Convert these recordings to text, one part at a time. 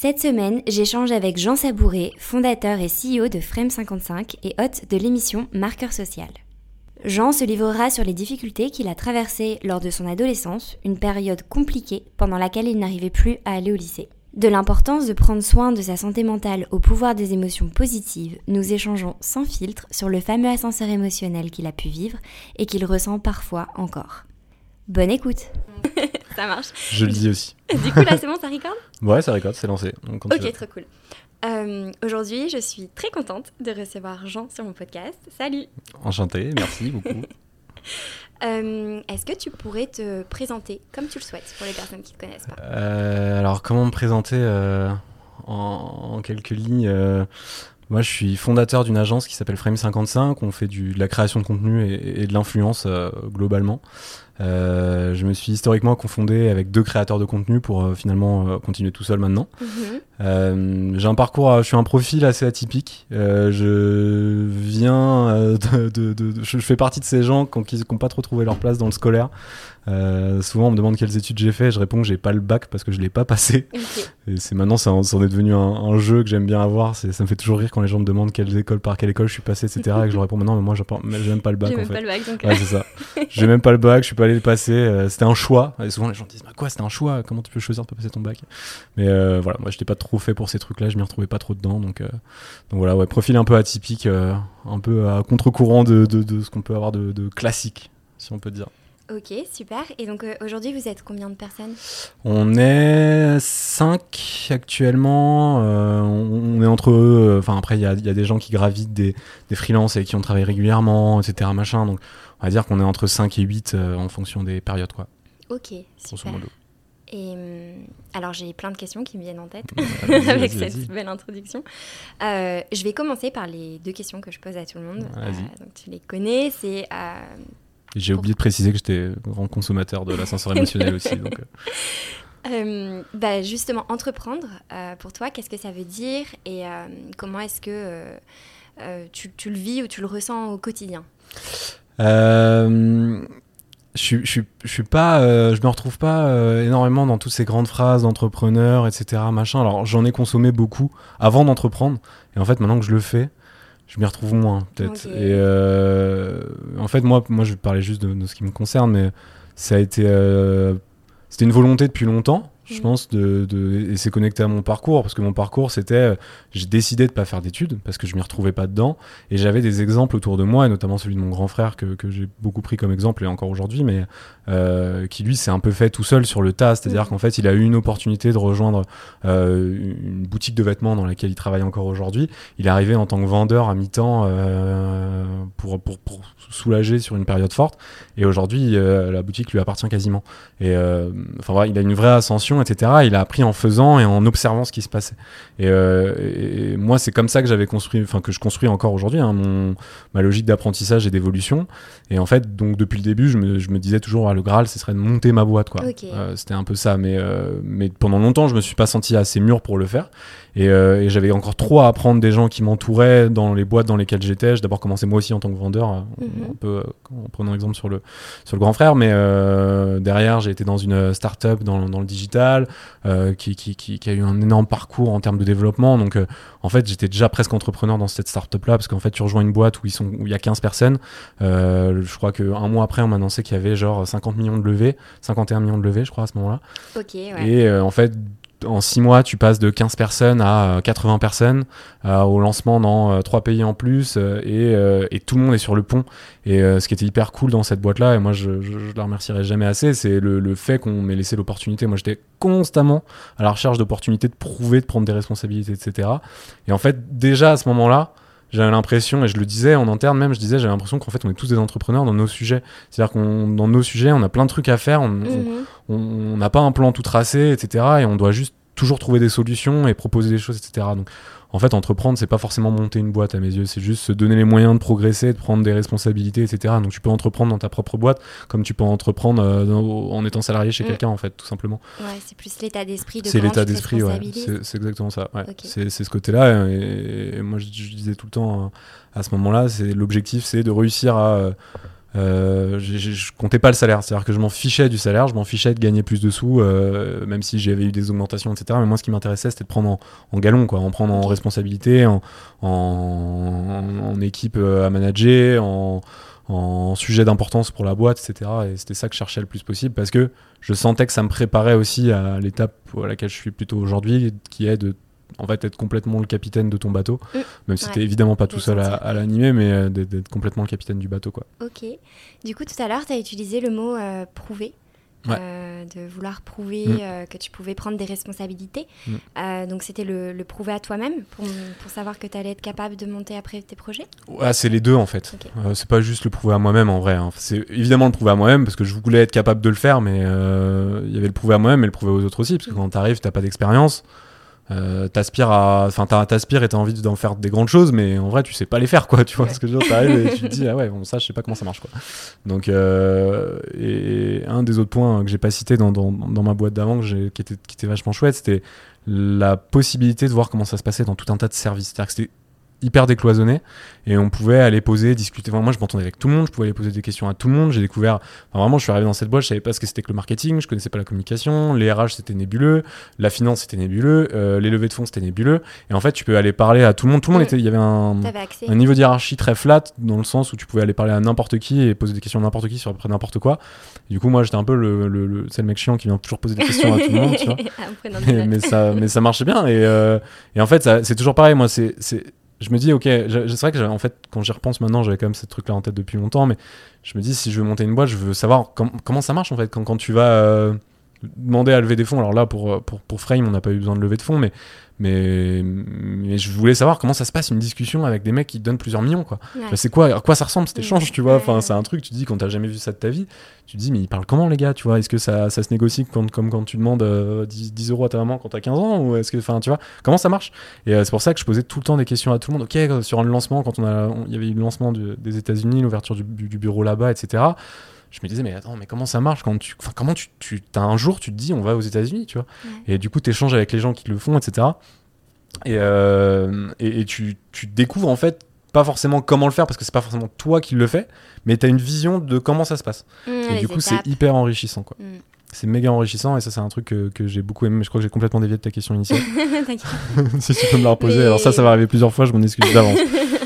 cette semaine, j'échange avec Jean Sabouret, fondateur et CEO de Frame55 et hôte de l'émission Marqueur Social. Jean se livrera sur les difficultés qu'il a traversées lors de son adolescence, une période compliquée pendant laquelle il n'arrivait plus à aller au lycée. De l'importance de prendre soin de sa santé mentale au pouvoir des émotions positives, nous échangeons sans filtre sur le fameux ascenseur émotionnel qu'il a pu vivre et qu'il ressent parfois encore. Bonne écoute Ça marche. Je le dis aussi. Du coup, là, c'est bon, ça recorde Ouais, ça recorde, c'est lancé. ok, trop cool. Euh, aujourd'hui, je suis très contente de recevoir Jean sur mon podcast. Salut Enchanté, merci beaucoup. Euh, est-ce que tu pourrais te présenter comme tu le souhaites pour les personnes qui ne te connaissent pas? Euh, Alors, comment me présenter en, quelques lignes moi, je suis fondateur d'une agence qui s'appelle Frame55. On fait du, de la création de contenu et, et de l'influence globalement. Euh, je me suis historiquement confondé avec deux créateurs de contenu pour euh, finalement euh, continuer tout seul maintenant. Mhm. j'ai un parcours, je suis un profil assez atypique. je viens de, je, fais partie de ces gens qui n'ont pas trop trouvé leur place dans le scolaire. Euh, souvent, on me demande quelles études j'ai fait. Je réponds que j'ai pas le bac parce que je l'ai pas passé. Et c'est maintenant, ça en, est devenu un, jeu que j'aime bien avoir. Ça me fait toujours rire quand les gens me demandent quelles écoles, par quelle école je suis passé, etc. et que je leur réponds, mais non, mais moi, j'ai même pas le bac. J'ai même pas le bac, donc. Ouais, c'est ça. j'ai même pas le bac, je suis pas allé le passer. Euh, c'était un choix. Et souvent, les gens disent, bah quoi, c'était un choix? Comment tu peux choisir de pas passer ton bac? Mais euh, voilà, moi, j'étais pas trop fait pour ces trucs-là. Je m'y retrouvais pas trop dedans. Donc, donc voilà, ouais, profil un peu atypique, un peu à contre-courant de, de, de, ce qu'on peut avoir de, de classique, si on peut dire. Ok, super. Et donc euh, aujourd'hui, vous êtes combien de personnes? On est 5 actuellement. Euh, on est entre eux. Euh, enfin, après, il y a, des gens qui gravitent des, des freelances et qui ont travaillé régulièrement, etc. Machin. Donc, on va dire qu'on est entre 5 et 8 en fonction des périodes. Quoi. Ok, super. Et alors j'ai plein de questions qui me viennent en tête avec cette belle introduction. je vais commencer par les deux questions que je pose à tout le monde. donc tu les connais, c'est j'ai oublié de préciser que j'étais grand consommateur de l'ascenseur émotionnel aussi. Donc, euh. Euh, bah justement, entreprendre, euh, pour toi, qu'est-ce que ça veut dire et comment est-ce que tu, tu, le vis ou tu le ressens au quotidien? Je, je, je, je, suis pas, je me retrouve pas énormément dans toutes ces grandes phrases d'entrepreneur, etc. Machin. Alors j'en ai consommé beaucoup avant d'entreprendre, et en fait maintenant que je le fais, je m'y retrouve moins peut-être. Et euh, en fait, moi, moi, je vais parler juste de, ce qui me concerne, mais ça a été, euh, c'était une volonté depuis longtemps je pense, de, de et c'est connecté à mon parcours, parce que mon parcours, c'était, euh, j'ai décidé de pas faire d'études, parce que je m'y retrouvais pas dedans, et j'avais des exemples autour de moi, et notamment celui de mon grand frère, que, que j'ai beaucoup pris comme exemple, et encore aujourd'hui, mais euh, qui lui s'est un peu fait tout seul sur le tas, c'est-à-dire mm. qu'en fait, il a eu une opportunité de rejoindre euh, une boutique de vêtements dans laquelle il travaille encore aujourd'hui. Il est arrivé en tant que vendeur à mi-temps euh, pour, pour, pour, soulager sur une période forte, et aujourd'hui, euh, la boutique lui appartient quasiment. Et enfin, voilà, il a une vraie ascension etc. Il a appris en faisant et en observant ce qui se passait. Et, euh, moi, c'est comme ça que j'avais construit, enfin que je construis encore aujourd'hui, hein, ma logique d'apprentissage et d'évolution. Et en fait, donc depuis le début, je me, disais toujours, le Graal, ce serait de monter ma boîte, quoi. Euh, c'était un peu ça, mais euh, mais pendant longtemps, je me suis pas senti assez mûr pour le faire. Euh, et, j'avais encore trop à apprendre des gens qui m'entouraient dans les boîtes dans lesquelles j'étais. J'ai d'abord commencé moi aussi en tant que vendeur, euh, mhm. un peu euh, en prenant exemple sur le, sur le grand frère. Mais derrière, j'ai été dans une start-up dans, dans le digital qui, qui, qui, a eu un énorme parcours en termes de développement. Donc en fait, j'étais déjà presque entrepreneur dans cette start-up là parce qu'en fait, tu rejoins une boîte où, ils sont, où il y a 15 personnes. je crois qu'un mois après, on m'a annoncé qu'il y avait genre 50 millions de levées, 51 millions de levées, je crois, à ce moment-là. Ok, ouais. Et en fait, en 6 mois, tu passes de 15 personnes à 80 euh, personnes, euh, au lancement dans 3 euh, pays en plus, et, et, tout le monde est sur le pont. Et ce qui était hyper cool dans cette boîte-là, et moi je, je, je, la remercierai jamais assez, c'est le, le, fait qu'on m'ait laissé l'opportunité. Moi j'étais constamment à la recherche d'opportunités de prouver, de prendre des responsabilités, etc. Et en fait, déjà à ce moment-là, j'avais l'impression, et je le disais en interne même, je disais, j'avais l'impression qu'en fait, on est tous des entrepreneurs dans nos sujets. C'est-à-dire qu'on, dans nos sujets, on a plein de trucs à faire, on n'a mhm. pas un plan tout tracé, etc. Et on doit juste toujours trouver des solutions et proposer des choses, etc. Donc, en fait, entreprendre, c'est pas forcément monter une boîte à mes yeux, c'est juste se donner les moyens de progresser, de prendre des responsabilités, etc. Donc, tu peux entreprendre dans ta propre boîte, comme tu peux entreprendre euh, dans- en étant salarié chez Mm. quelqu'un, en fait, tout simplement. Ouais, c'est plus l'état d'esprit de C'est l'état d'esprit, ouais. C'est exactement ça. ouais. Ok. C'est ce côté-là. Et, et moi, je, je disais tout le temps euh, à ce moment-là, c'est l'objectif, c'est de réussir à. euh, euh, je comptais pas le salaire, c'est-à-dire que je m'en fichais du salaire, je m'en fichais de gagner plus de sous, euh, même si j'avais eu des augmentations, etc. Mais moi, ce qui m'intéressait, c'était de prendre en, en galon, quoi, en prendre en responsabilité, en, en, en équipe euh, à manager, en, en sujet d'importance pour la boîte, etc. Et c'était ça que je cherchais le plus possible parce que je sentais que ça me préparait aussi à l'étape à laquelle je suis plutôt aujourd'hui, qui est de en fait être complètement le capitaine de ton bateau, Mm. même si Ouais. t'es évidemment pas tout seul à, l'animer, mais euh, d'être complètement le capitaine du bateau, quoi. Ok. Du coup, tout à l'heure, tu as utilisé le mot euh, prouver. Ouais. euh, de vouloir prouver Mm. euh, que tu pouvais prendre des responsabilités. Mm. Euh, donc, c'était le, le prouver à toi-même pour, pour savoir que tu allais être capable de monter après tes projets? Ouais, c'est les deux en fait. Ok. Euh, c'est pas juste le prouver à moi-même en vrai. hein. C'est évidemment le prouver à moi-même parce que je voulais être capable de le faire, mais euh, il y avait le prouver à moi-même et le prouver aux autres aussi. Parce que quand t'arrives, t'as pas d'expérience. Euh, t'aspires à enfin t'as- t'aspires et t'as envie d'en faire des grandes choses mais en vrai tu sais pas les faire quoi tu vois Ouais. ce que je veux dire. T'arrives et tu te dis ah ouais bon ça je sais pas comment ça marche quoi. Donc euh, et, et un des autres points que j'ai pas cité dans, dans, dans ma boîte d'avant que j'ai- qui était, qui était vachement chouette c'était la possibilité de voir comment ça se passait dans tout un tas de services. C'est à dire que c'était hyper décloisonné et on pouvait aller poser, discuter. Enfin, moi, je m'entendais avec tout le monde, je pouvais aller poser des questions à tout le monde. J'ai découvert, enfin, vraiment, je suis arrivé dans cette boîte, je savais pas ce que c'était que le marketing, je connaissais pas la communication, les RH c'était nébuleux, la finance c'était nébuleux, euh, les levées de fonds c'était nébuleux. Et en fait, tu peux aller parler à tout le monde. Tout le monde était, il y avait un, un niveau de hiérarchie très flat dans le sens où tu pouvais aller parler à n'importe qui et poser des questions à n'importe qui sur à peu près n'importe quoi. Et du coup, moi, j'étais un peu le, le, le- c'est le mec chiant qui vient toujours poser des questions à tout le monde, tu vois mais, ça mais ça marchait bien et, euh, et en fait ça- c'est toujours pareil moi c'est je me dis ok c'est vrai que en fait quand j'y repense maintenant j'avais quand même ce truc là en tête depuis longtemps mais je me dis si je veux monter une boîte je veux savoir com- comment ça marche en fait quand, quand tu vas euh, demander à lever des fonds. Alors là pour pour, pour Frame on n'a pas eu besoin de lever de fonds mais mais mais je voulais savoir comment ça se passe une discussion avec des mecs qui te donnent plusieurs millions quoi. Ouais. C'est quoi à quoi ça ressemble cet échange tu vois? Enfin c'est un truc tu te dis quand t'as jamais vu ça de ta vie tu te dis mais ils parlent comment les gars tu vois? Est-ce que ça, ça se négocie quand- comme quand tu demandes euh, 10, 10 euros à ta maman quand t'as 15 ans ou est-ce que enfin tu vois? Comment ça marche? Et euh, c'est pour ça que je posais tout le temps des questions à tout le monde. Ok euh, sur un lancement quand on a on- il y avait eu le lancement du- des États-Unis l'ouverture du bureau là-bas etc je me disais mais attends mais comment ça marche quand tu enfin comment tu, tu as un jour tu te dis on va aux États-Unis tu vois Ouais. et du coup tu échanges avec les gens qui le font etc et, euh, et, et tu, tu découvres en fait pas forcément comment le faire parce que c'est pas forcément toi qui le fais mais tu as une vision de comment ça se passe Mm, et du coup, c'est hyper enrichissant, quoi. Mm. C'est méga enrichissant, et ça, c'est un truc que, que j'ai beaucoup aimé. Mais je crois que j'ai complètement dévié de ta question initiale. Si tu peux me la reposer. Mais- Alors, ça, ça va arriver plusieurs fois, je m'en excuse d'avance.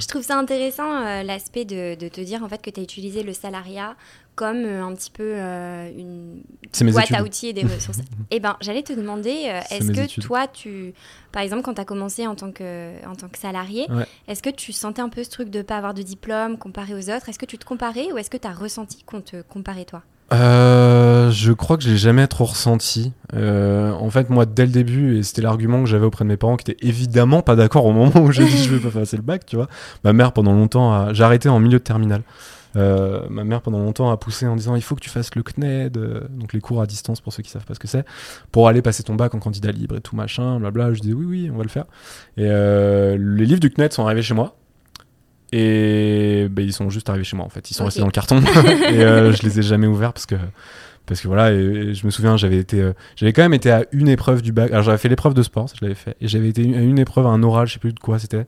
Je trouve ça intéressant euh, l'aspect de, de te dire en fait que tu as utilisé le salariat comme euh, un petit peu euh, une boîte à outils et des ressources. Eh ben, j'allais te demander, euh, est-ce que études. toi, tu, par exemple, quand tu as commencé en tant que, en tant que salarié, Ouais. est-ce que tu sentais un peu ce truc de ne pas avoir de diplôme comparé aux autres? Est-ce que tu te comparais ou est-ce que tu as ressenti qu'on te comparait toi? Euh, je crois que je l'ai jamais trop ressenti. Euh, en fait, moi, dès le début, et c'était l'argument que j'avais auprès de mes parents, qui étaient évidemment pas d'accord au moment où j'ai dit je vais pas passer le bac, tu vois. Ma mère, pendant longtemps, a... j'ai arrêté en milieu de terminale. Euh, ma mère, pendant longtemps, a poussé en disant il faut que tu fasses le CNED, euh, donc les cours à distance pour ceux qui savent pas ce que c'est, pour aller passer ton bac en candidat libre et tout machin, blabla. Je disais oui, oui, on va le faire. Et euh, les livres du CNED sont arrivés chez moi. Et ben, ils sont juste arrivés chez moi en fait. Ils sont restés dans le carton. et euh, je les ai jamais ouverts parce que parce que voilà, et, et je me souviens, j'avais été, euh, j'avais quand même été à une épreuve du bac. Alors j'avais fait l'épreuve de sport, ça, je l'avais fait, et j'avais été à une épreuve, à un oral, je sais plus de quoi c'était.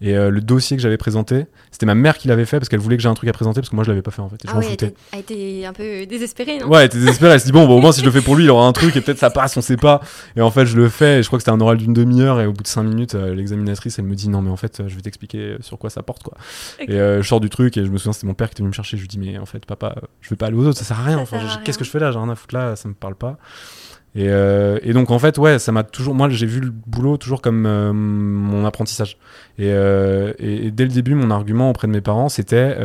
Et euh, le dossier que j'avais présenté, c'était ma mère qui l'avait fait parce qu'elle voulait que j'ai un truc à présenter parce que moi je l'avais pas fait en fait. Et je Ah m'en oui, elle était- un peu désespérée, non? Ouais, elle était désespérée. Elle se dit bon, bah, au moins si je le fais pour lui, il aura un truc et peut-être ça passe, on sait pas. Et en fait, je le fais. Et je crois que c'était un oral d'une demi-heure et au bout de cinq minutes, euh, l'examinatrice, elle me dit non, mais en fait, euh, je vais t'expliquer sur quoi ça porte quoi. Et je sors du truc et je me souviens, c'était mon père qui était venu me chercher. Je lui dis mais en fait, papa, je vais pas aller aux autres, ça sert à Enfin, je- rien. Qu'est-ce que je fais là J'ai rien à foutre là, ça me parle pas. Et, euh, et donc en fait, ouais, ça m'a toujours. Moi, j'ai vu le boulot toujours comme euh, mon apprentissage. Et, euh, et, et dès le début, mon argument auprès de mes parents, c'était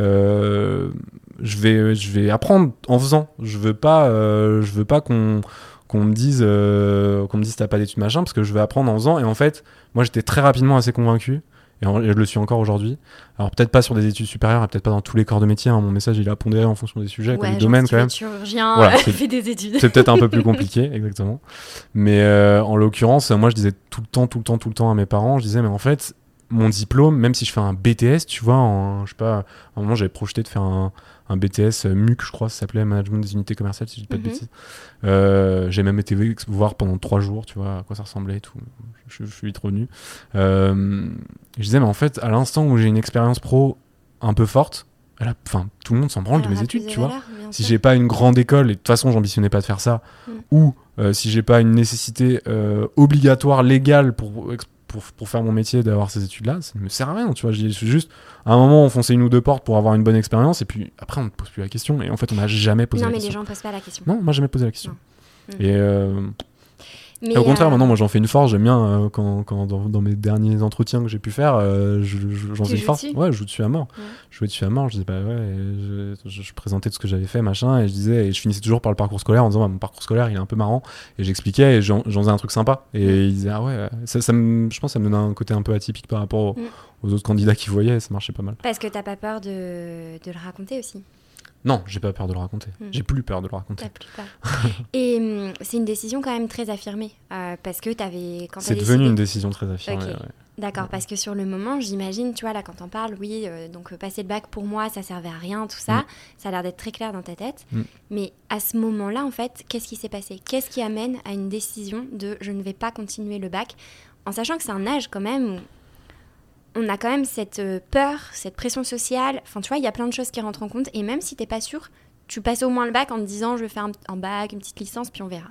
je vais, je vais apprendre en faisant. Je veux pas, je veux pas qu'on qu'on me dise, qu'on me dise t'as pas d'études machin, parce que je vais apprendre en faisant. Et en fait, moi, j'étais très rapidement assez convaincu Et en- je le suis encore aujourd'hui. Alors peut-être pas sur des études supérieures, peut-être pas dans tous les corps de métier. hein. Mon message, il a pondéré en fonction des sujets, comme Ouais, genre, domaine quand même. chirurgien, Voilà, euh, fais des études. C'est peut-être un peu plus compliqué, exactement. Mais euh, en l'occurrence, moi, je disais tout le temps, tout le temps, tout le temps à mes parents, je disais, mais en fait, mon diplôme, même si je fais un BTS, tu vois, en, je sais pas, à un moment, j'avais projeté de faire un, un BTS euh, MUC, je crois, ça s'appelait Management des unités commerciales, si je dis pas de Mhm. bêtises. Euh, j'ai même été voir pendant trois jours, tu vois, à quoi ça ressemblait et tout. Je, je suis vite revenu. Euh, je disais, mais en fait, à l'instant où j'ai une expérience pro un peu forte, enfin, tout le monde s'en branle de mes études, de tu vois si j'ai pas une grande école et de toute façon j'ambitionnais pas de faire ça Mm. ou euh, si j'ai pas une nécessité obligatoire légale pour, pour pour faire mon métier d'avoir ces études là ça ne me sert à rien tu vois je c'est juste à un moment on fonçait une ou deux portes pour avoir une bonne expérience et puis après on ne pose plus la question et en fait on n'a jamais posé Non, la mais les question gens posent pas la question. non moi j'ai jamais posé la question Non. Et euh, Mais, au contraire, euh, maintenant, moi, j'en fais une force. J'aime bien euh, quand, quand dans, dans mes derniers entretiens que j'ai pu faire, euh, je- je- j'en fais une force. Ouais, je joue dessus à mort. Ouais. Je jouais dessus à mort. Je disais, bah ouais, je, présentais tout ce que j'avais fait, machin, et je disais, et je finissais toujours par le parcours scolaire en disant, bah, mon parcours scolaire, il est un peu marrant, et j'expliquais, et j'en faisais un truc sympa. Et ils disaient, ah ouais, ça, ça me- je pense que ça me donnait un côté un peu atypique par rapport aux, Mm. aux autres candidats qui voyaient, et ça marchait pas mal. Parce que t'as pas peur de, de le raconter aussi. Non, j'ai pas peur de le raconter. Mm. J'ai plus peur de le raconter. La plupart. Et hum, c'est une décision quand même très affirmée. euh, parce que t'avais. C'est décidé- devenu une décision très affirmée. Ouais. D'accord, parce que sur le moment, j'imagine, tu vois, là, quand on parle, oui, euh, donc euh, passer le bac pour moi, ça servait à rien, tout ça. Mm. Ça a l'air d'être très clair dans ta tête. Mm. Mais à ce moment-là, en fait, qu'est-ce qui s'est passé? Qu'est-ce qui amène à une décision de je ne vais pas continuer le bac En sachant que c'est un âge quand même où on a quand même cette euh, peur, cette pression sociale. Enfin, tu vois, il y a plein de choses qui rentrent en compte. Et même si t'es pas sûr, tu passes au moins le bac en te disant je vais faire un, un bac, une petite licence, puis on verra.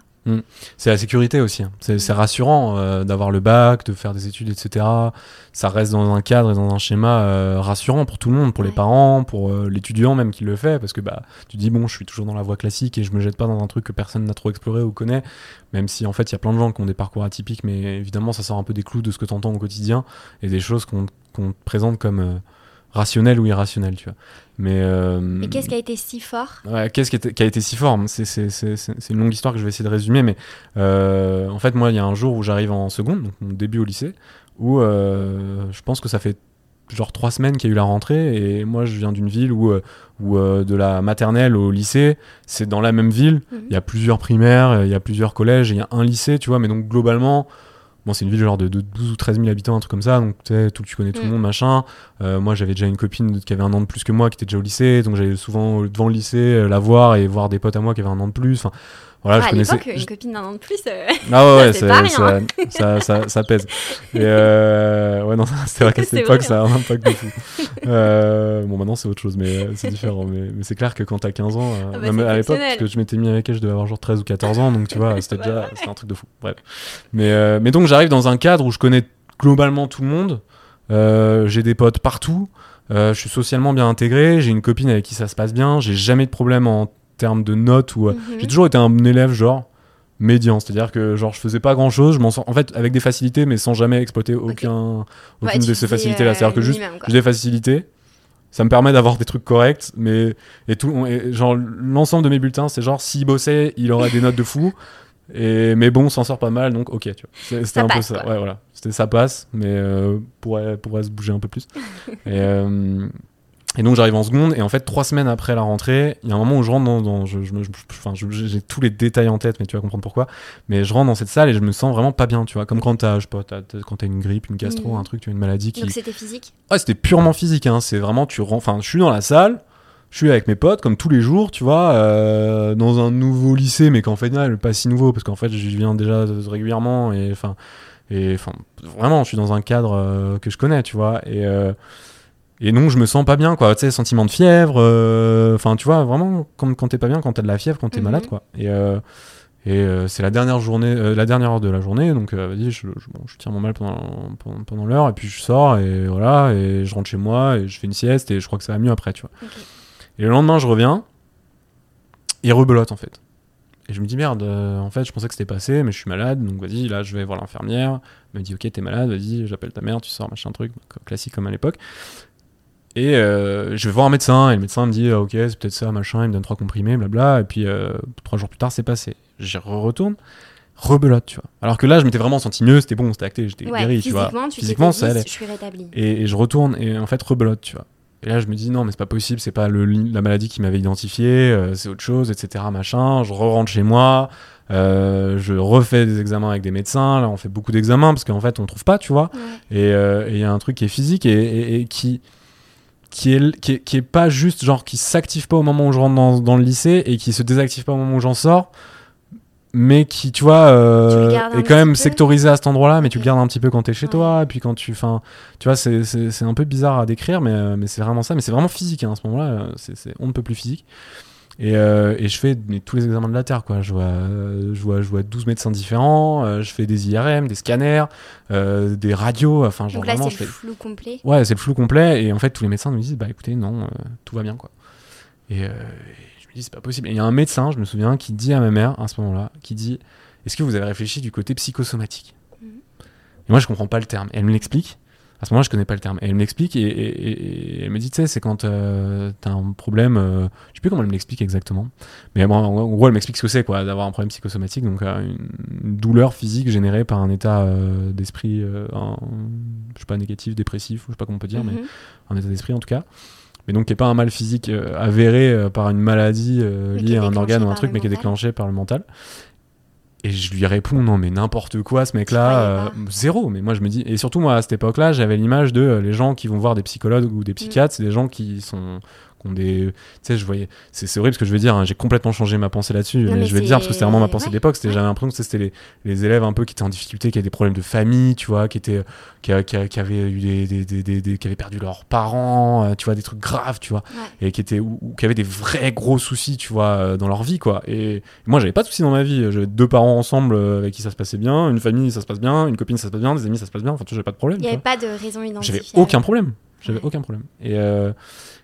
C'est la sécurité aussi. hein. C'est Mm. rassurant euh, d'avoir le bac, de faire des études, etc. Ça reste dans un cadre et dans un schéma euh, rassurant pour tout le monde, pour les parents, pour euh, l'étudiant même qui le fait, parce que bah tu dis bon, je suis toujours dans la voie classique et je me jette pas dans un truc que personne n'a trop exploré ou connaît, même si en fait il y a plein de gens qui ont des parcours atypiques, mais évidemment ça sort un peu des clous de ce que tu entends au quotidien et des choses qu'on qu'on te présente comme euh, rationnelles ou irrationnelles, tu vois. Mais euh, Mais qu'est-ce qui a été si fort? Ouais, qu'est-ce qui, a été si fort? C'est une longue histoire que je vais essayer de résumer, mais euh, en fait, moi, il y a un jour où j'arrive en seconde, donc mon début au lycée, où euh, je pense que ça fait genre trois semaines qu'il y a eu la rentrée, et moi, je viens d'une ville où, euh, où euh, de la maternelle au lycée, c'est dans la même ville, Mhm. il y a plusieurs primaires, il y a plusieurs collèges, il y a un lycée, tu vois, mais donc globalement. Bon, c'est une ville genre de, de 12 ou 13 000 habitants, un truc comme ça, donc tu sais, tout, tu connais tout le Mm. monde, machin. Euh, moi, j'avais déjà une copine qui avait un an de plus que moi, qui était déjà au lycée, donc j'allais souvent devant le lycée euh, la voir et voir des potes à moi qui avaient un an de plus. Enfin, voilà, Ah, je à connaissais. l'époque, une copine d'un an de plus. euh, Ah ouais, ouais, c'est c'est- pas ça, rien. ça, ça, ça pèse. Et euh, ouais, non, c'est vrai qu'à cette époque, vrai, ça a un impact de fou. Euh, bon, maintenant, c'est autre chose, mais euh, c'est différent. Mais, mais c'est clair que quand t'as 15 ans, euh, Ah bah, à l'époque, parce que je m'étais mis avec elle, je devais avoir genre 13 ou 14 ans, donc tu vois, c'était déjà ouais. c'était un truc de fou. Bref. Mais, euh, mais donc, j'arrive dans un cadre où je connais globalement tout le monde. Euh, j'ai des potes partout. Euh, je suis socialement bien intégré. J'ai une copine avec qui ça se passe bien. J'ai jamais de problème en termes de notes ou. euh, Mhm. J'ai toujours été un élève genre médian, c'est-à-dire que genre je faisais pas grand-chose, je m'en sors en fait avec des facilités mais sans jamais exploiter aucun Ouais, aucune de ces facilités là, euh, c'est-à-dire que juste j'ai des facilités. Ça me permet d'avoir des trucs corrects, mais et tout, et genre l'ensemble de mes bulletins, c'est genre s'il bossait, il aurait des notes de fou. Et mais bon, on s'en sort pas mal, donc ok, tu vois. C'était un peu ça. quoi. Ouais, voilà. C'était ça passe, mais euh, pourrait pourrait se bouger un peu plus. et, euh, et donc j'arrive en seconde, et en fait trois semaines après la rentrée, il y a un moment où je rentre dans, dans- je, je je- je- j'ai tous les détails en tête, mais tu vas comprendre pourquoi. Mais je rentre dans cette salle et je me sens vraiment pas bien, tu vois, comme quand t'as, je sais pas, t'as- t'as- quand t'as une grippe, une gastro, Mhm. un truc, tu as une maladie qui, Donc c'était physique Ouais, c'était purement physique. Hein. C'est vraiment, tu rends. Enfin, je suis dans la salle, je suis avec mes potes, comme tous les jours, tu vois, euh, dans un nouveau lycée, mais qu'en fait, non, pas si nouveau, parce qu'en fait, j'y viens déjà régulièrement, et enfin, et enfin, vraiment, je suis dans un cadre euh, que je connais, tu vois, et. euh, et donc je me sens pas bien quoi, tu sais, sentiment de fièvre, euh, enfin tu vois, vraiment quand, quand t'es pas bien, quand t'as de la fièvre, quand t'es Mhm. malade quoi. Et, euh, et euh, c'est la dernière journée, la dernière heure de la journée, donc vas-y, je, je, bon, je tiens mon mal pendant, pendant, pendant l'heure, et puis je sors, et voilà, et je rentre chez moi, et je fais une sieste, et je crois que ça va mieux après, tu vois. Et le lendemain, je reviens, et rebelote en fait. Et je me dis merde, euh, en fait, je pensais que c'était passé, mais je suis malade, donc vas-y, là, je vais voir l'infirmière. Elle me dit ok, t'es malade, vas-y, j'appelle ta mère, tu sors, machin truc, classique comme à l'époque. Et euh, je vais voir un médecin, et le médecin me dit ah, ok, c'est peut-être ça, machin, il me donne trois comprimés, blabla, et puis euh, trois jours plus tard, c'est passé. J'y retourne, rebelote, tu vois. Alors que là, je m'étais vraiment senti mieux, c'était bon, c'était acté, j'étais Ouais, guéri, tu vois. physiquement, tu Physiquement, ça allait. je suis rétabli. Et, et je retourne et en fait rebelote, tu vois. Et là, je me dis non, mais c'est pas possible, c'est pas le, la maladie qui m'avait identifié, euh, c'est autre chose, etc. Machin. Je re-rentre chez moi, euh, je refais des examens avec des médecins. Là, on fait beaucoup d'examens parce qu'en fait, on trouve pas, tu vois. Ouais. Et et il y a un truc qui est physique et, et- et qui qui est, qui est qui est pas juste genre qui s'active pas au moment où je rentre dans, dans le lycée et qui se désactive pas au moment où j'en sors mais qui tu vois euh, Tu est quand même peu sectorisé à cet endroit là mais tu le gardes un petit peu quand t'es chez Ouais. toi et puis quand tu enfin tu vois c'est un peu bizarre à décrire mais euh, mais c'est vraiment ça mais c'est vraiment physique hein, à ce moment là c'est c'est on ne peut plus physique et, euh, et je fais mais, tous les examens de la Terre, quoi. Je vois, euh, je vois, je vois 12 médecins différents, euh, je fais des IRM, des scanners, euh, des radios, enfin, genre Donc là, vraiment, c'est le fais... flou complet. Ouais, c'est le flou complet, et en fait, tous les médecins me disent, bah écoutez, non, euh, tout va bien, quoi. Et, euh, et je me dis, c'est pas possible. Et il y a un médecin, je me souviens, qui dit à ma mère, à ce moment-là, qui dit, est-ce que vous avez réfléchi du côté psychosomatique? Mhm. Et moi, je comprends pas le terme. Elle me l'explique. À ce moment-là, je connais pas le terme. Et elle me l'explique et, et- elle me dit, tu sais, c'est quand euh, t'as un problème. euh, je sais plus comment elle me l'explique exactement. Mais bon, en gros, elle m'explique ce que c'est, quoi, d'avoir un problème psychosomatique. Donc, euh, une, douleur physique générée par un état d'esprit, je sais pas, négatif, dépressif, je sais pas comment on peut dire, mais Mhm. un état d'esprit en tout cas. Mais donc, qui n'est pas un mal physique avéré par une maladie liée à un organe ou un truc, mais qui est déclenché par le mental. Et je lui réponds, non, mais n'importe quoi, ce mec-là, euh, zéro. Mais moi, je me dis, et surtout, moi, à cette époque-là, j'avais l'image de euh, les gens qui vont voir des psychologues ou Mm. des psychiatres, c'est des gens qui sont. Qui ont des. Tu sais, je voyais. C'est horrible ce que je veux dire, hein, j'ai complètement changé ma pensée là-dessus. Mais, mais je vais dire parce que c'était vraiment ma pensée ouais, d'époque. C'était, ouais. J'avais l'impression que c'était les, les élèves un peu qui étaient en difficulté, qui avaient des problèmes de famille, tu vois, qui étaient qui, avaient eu des, des- des- des- qui avaient perdu leurs parents, euh, tu vois, des trucs graves, tu vois, Ouais. et qui étaient ou, ou qui avaient des vrais gros soucis, tu vois, euh, dans leur vie, quoi. Et moi, j'avais pas de soucis dans ma vie. J'avais deux parents ensemble euh, avec qui ça se passait bien, une famille ça se passe bien, une copine ça se passe bien, des amis ça se passe bien. Enfin, tu vois, j'avais pas de problème. Il n'y avait pas de raison identifiée. J'avais aucun problème. J'avais Ouais. aucun problème. Et, euh,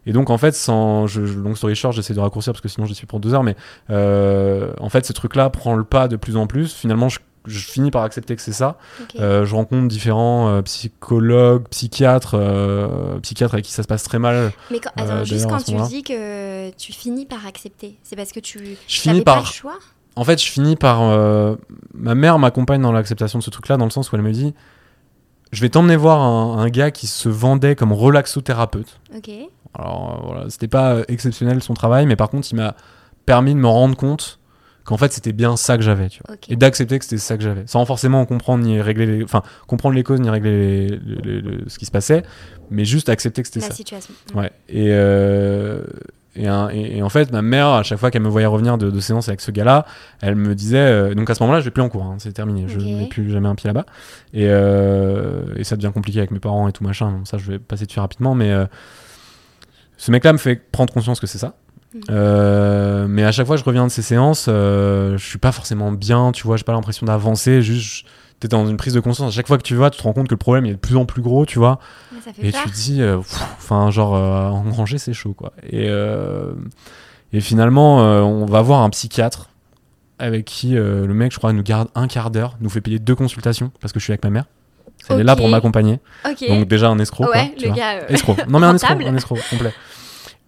et donc, en fait, sans. Je, je- long story short, j'essaie de raccourcir parce que sinon, je suis pour deux heures. Mais euh, en fait, ce truc-là prend le pas de plus en plus. Finalement, je, je finis par accepter que c'est ça. Euh, je rencontre différents euh, psychologues, psychiatres, psychiatres avec qui ça se passe très mal. Mais quand, attends, juste quand tu dis que tu finis par accepter, c'est parce que tu Je n'avais finis pas par. le choix? En fait, je finis par. Ma mère m'accompagne dans l'acceptation de ce truc-là, dans le sens où elle me dit Je vais t'emmener voir un, un gars qui se vendait comme relaxothérapeute. Ok. Alors euh, voilà, c'était pas exceptionnel son travail, mais par contre, il m'a permis de me rendre compte qu'en fait, c'était bien ça que j'avais, tu vois. Et d'accepter que c'était ça que j'avais, sans forcément comprendre ni régler les, enfin comprendre les causes ni régler les- les- les- ce qui se passait, mais juste accepter que c'était La ça. situation. Ouais. Et, euh, et, un- et- et en fait, ma mère, à chaque fois qu'elle me voyait revenir de, de séance avec ce gars-là, elle me disait. euh, donc à ce moment-là, je vais plus en cours, hein, c'est terminé. Je n'ai plus jamais un pied là-bas. Et, euh, et ça devient compliqué avec mes parents et tout machin. Donc ça, je vais passer dessus rapidement. Mais euh, ce mec-là me fait prendre conscience que c'est ça. Mhm. Euh, mais à chaque fois que je reviens de ces séances, euh, je suis pas forcément bien, tu vois, j'ai pas l'impression d'avancer, juste t'es dans une prise de conscience. À chaque fois que tu vas, tu te rends compte que le problème il est de plus en plus gros, tu vois. Et peur. tu te dis, euh, enfin, genre, euh, engranger, c'est chaud, quoi. Et, euh, et finalement, on va voir un psychiatre avec qui le mec, je crois, nous garde un quart d'heure, nous fait payer deux consultations parce que je suis avec ma mère. Elle est là pour m'accompagner. Donc, déjà, un escroc. quoi, ouais, tu le vois. gars. euh, Escroc. Non, mais un escroc, un escroc complet.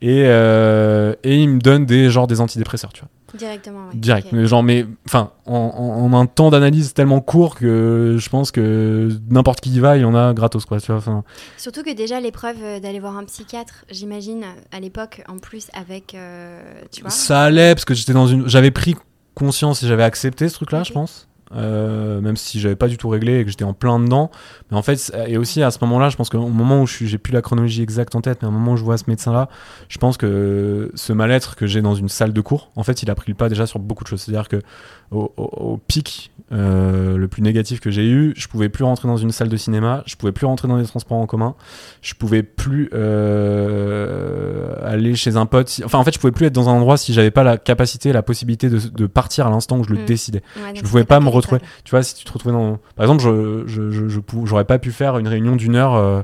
Et, euh, et il me donne des, genre, des antidépresseurs, tu vois. Directement, ouais. Direct. Mais genre, mais, enfin, en, en- en un temps d'analyse tellement court que je pense que n'importe qui y va, il y en a gratos, quoi, tu vois. Surtout que déjà l'épreuve euh, d'aller voir un psychiatre, j'imagine à l'époque en plus avec, euh, tu vois. Ça allait parce que j'étais dans une. J'avais pris conscience et j'avais accepté ce truc-là, Ok. je pense. Euh, même si j'avais pas du tout réglé et que j'étais en plein dedans. Mais en fait, et aussi à ce moment-là, je pense qu'au moment où je j'ai plus la chronologie exacte en tête, mais au moment où je vois ce médecin-là, je pense que ce mal-être que j'ai dans une salle de cours, en fait, il a pris le pas déjà sur beaucoup de choses. C'est-à-dire que au, au- au pic euh, le plus négatif que j'ai eu, je pouvais plus rentrer dans une salle de cinéma, je pouvais plus rentrer dans les transports en commun, je pouvais plus euh, aller chez un pote. si- Enfin, en fait, je pouvais plus être dans un endroit si j'avais pas la capacité, la possibilité de, de partir à l'instant où je le Mm. décidais. Ouais, je pouvais pas me retrouver. Tu vois, si tu te retrouvais dans. Par exemple, je, je, je, je j'aurais pas pu faire une réunion d'une heure euh,